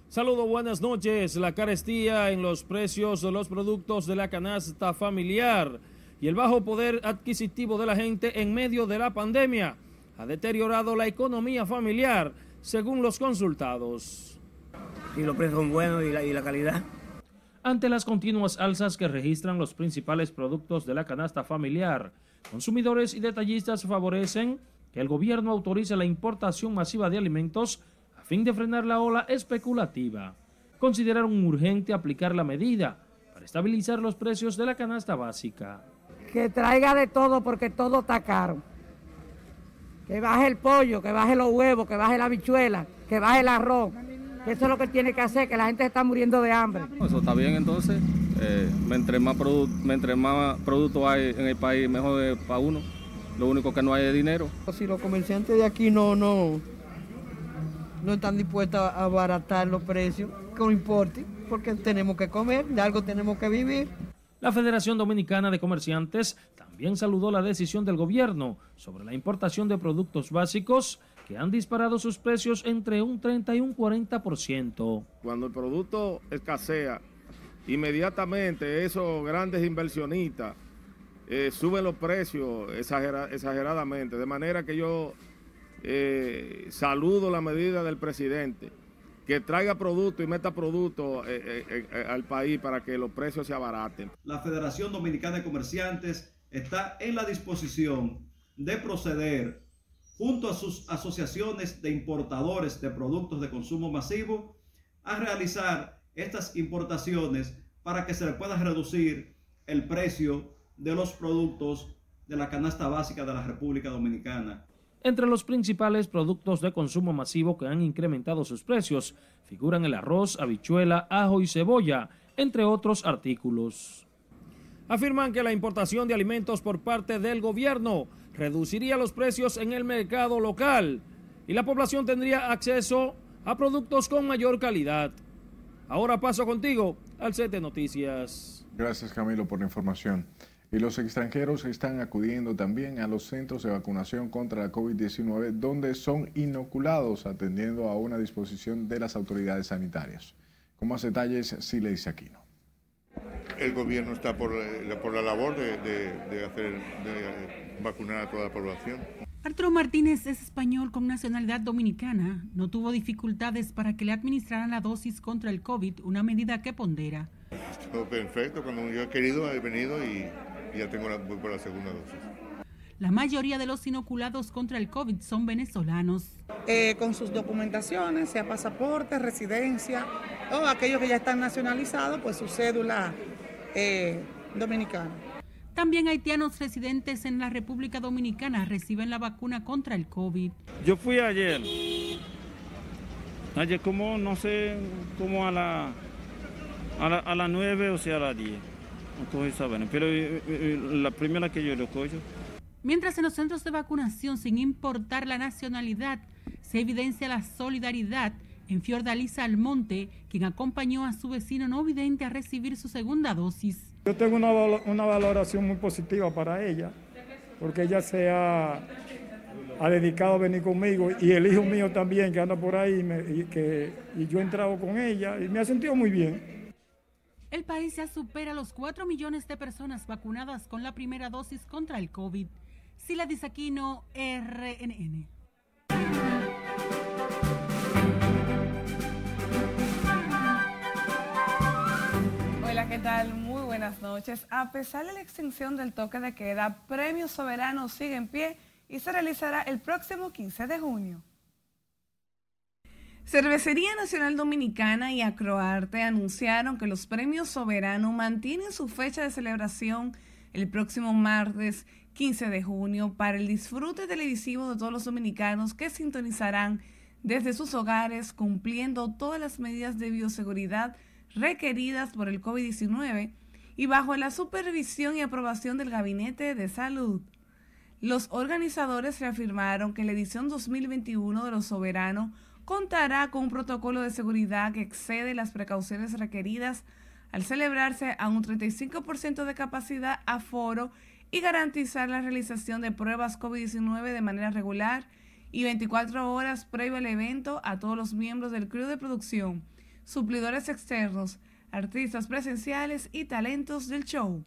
Saludos, buenas noches. La carestía en los precios de los productos de la canasta familiar y el bajo poder adquisitivo de la gente en medio de la pandemia ha deteriorado la economía familiar, según los consultados. Y los precios son buenos y la, y la calidad. Ante las continuas alzas que registran los principales productos de la canasta familiar, consumidores y detallistas favorecen que el gobierno autorice la importación masiva de alimentos a fin de frenar la ola especulativa. Consideraron urgente aplicar la medida para estabilizar los precios de la canasta básica. que traiga de todo porque todo está caro. Que baje el pollo, que baje los huevos, que baje la habichuela, que baje el arroz. Que eso es lo que tiene que hacer, que la gente se está muriendo de hambre. Eso está bien entonces. Eh, mientras más, produ- más productos hay en el país, mejor es para uno. Lo único que no hay es dinero. Si los comerciantes de aquí no, no, no están dispuestos a abaratar los precios, que no importe, porque tenemos que comer, de algo tenemos que vivir. La Federación Dominicana de Comerciantes también saludó la decisión del gobierno sobre la importación de productos básicos que han disparado sus precios entre un 30 y un 40%. Cuando el producto escasea, inmediatamente esos grandes inversionistas eh, suben los precios exagera- exageradamente. De manera que yo eh, saludo la medida del presidente que traiga producto y meta producto eh, eh, eh, al país para que los precios se abaraten. La Federación Dominicana de Comerciantes está en la disposición de proceder junto a sus asociaciones de importadores de productos de consumo masivo a realizar estas importaciones para que se le pueda reducir el precio de los productos de la canasta básica de la República Dominicana. Entre los principales productos de consumo masivo que han incrementado sus precios figuran el arroz, habichuela, ajo y cebolla, entre otros artículos. Afirman que la importación de alimentos por parte del gobierno reduciría los precios en el mercado local y la población tendría acceso a productos con mayor calidad. Ahora paso contigo al set de noticias. Gracias Camilo por la información. Y los extranjeros están acudiendo también a los centros de vacunación contra la COVID-19 donde son inoculados atendiendo a una disposición de las autoridades sanitarias. Con más detalles, sí le dice Aquino. El gobierno está por, eh, por la labor de, de- de hacer, de vacunar a toda la población. Arturo Martínez es español con nacionalidad dominicana. No tuvo dificultades para que le administraran la dosis contra el COVID, una medida que pondera. Todo perfecto, cuando yo he querido he venido y ya tengo la, voy por la segunda dosis. La mayoría de los inoculados contra el COVID son venezolanos. eh, con sus documentaciones, sea pasaporte, residencia, o aquellos que ya están nacionalizados, pues su cédula eh, dominicana. También haitianos residentes en la República Dominicana reciben la vacuna contra el COVID. Yo fui ayer. Ayer como, no sé, como a la a la, a las 9 o sea a las 10. Esa vaina, Pero eh, eh, la primera que yo lo cojo. Mientras en los centros de vacunación, sin importar la nacionalidad, se evidencia la solidaridad en Fiordalisa Almonte, quien acompañó a su vecino no vidente a recibir su segunda dosis. Yo tengo una, una valoración muy positiva para ella, porque ella se ha, ha dedicado a venir conmigo y el hijo mío también que anda por ahí me- y, que, y yo he entrado con ella y me ha sentido muy bien. El país ya supera los 4 millones de personas vacunadas con la primera dosis contra el COVID. Sila Disaquino, RNN. Hola, ¿qué tal? Muy buenas noches. A pesar de la extinción del toque de queda, Premio Soberano sigue en pie y se realizará el próximo 15 de junio. Cervecería Nacional Dominicana y Acroarte anunciaron que los Premios Soberano mantienen su fecha de celebración el próximo martes 15 de junio para el disfrute televisivo de todos los dominicanos que sintonizarán desde sus hogares cumpliendo todas las medidas de bioseguridad requeridas por el COVID-19 y bajo la supervisión y aprobación del Gabinete de Salud. Los organizadores reafirmaron que la edición 2021 de Los Soberanos contará con un protocolo de seguridad que excede las precauciones requeridas al celebrarse a un 35% de capacidad aforo y garantizar la realización de pruebas COVID-19 de manera regular y 24 horas previo al evento a todos los miembros del crew de producción, suplidores externos, artistas presenciales y talentos del show.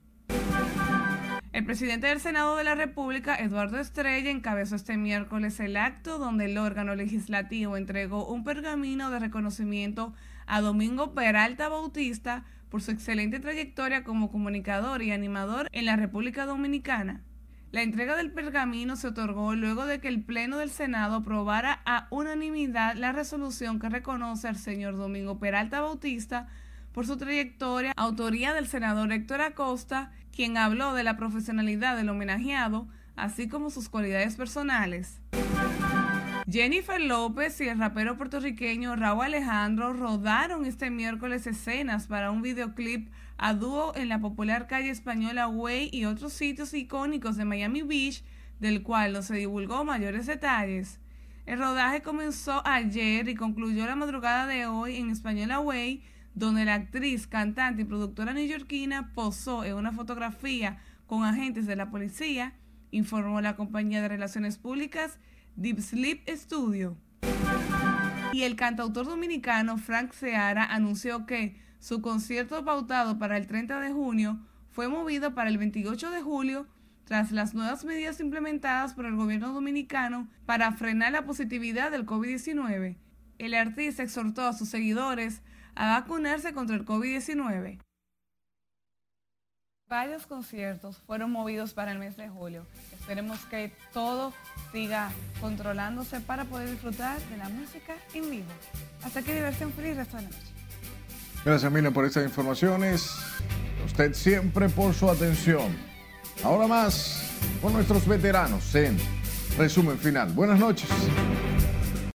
El presidente del Senado de la República, Eduardo Estrella, encabezó este miércoles el acto donde el órgano legislativo entregó un pergamino de reconocimiento a Domingo Peralta Bautista por su excelente trayectoria como comunicador y animador en la República Dominicana. La entrega del pergamino se otorgó luego de que el Pleno del Senado aprobara a unanimidad la resolución que reconoce al señor Domingo Peralta Bautista por su trayectoria, autoría del senador Héctor Acosta, quien habló de la profesionalidad del homenajeado, así como sus cualidades personales. Jennifer López y el rapero puertorriqueño Raúl Alejandro rodaron este miércoles escenas para un videoclip a dúo en la popular calle española Way y otros sitios icónicos de Miami Beach, del cual no se divulgó mayores detalles. El rodaje comenzó ayer y concluyó la madrugada de hoy en Española Way, donde la actriz, cantante y productora neoyorquina posó en una fotografía con agentes de la policía, informó la compañía de relaciones públicas Deep Sleep Studio. Y el cantautor dominicano Frank Seara anunció que su concierto pautado para el 30 de junio fue movido para el 28 de julio tras las nuevas medidas implementadas por el gobierno dominicano para frenar la positividad del COVID-19. El artista exhortó a sus seguidores a vacunarse contra el COVID-19. Varios conciertos fueron movidos para el mes de julio. Esperemos que todo siga controlándose para poder disfrutar de la música en vivo. Hasta que diversión feliz resto de la noche. Gracias, Miriam, por estas informaciones. Usted siempre por su atención. Ahora más con nuestros veteranos en resumen final. Buenas noches.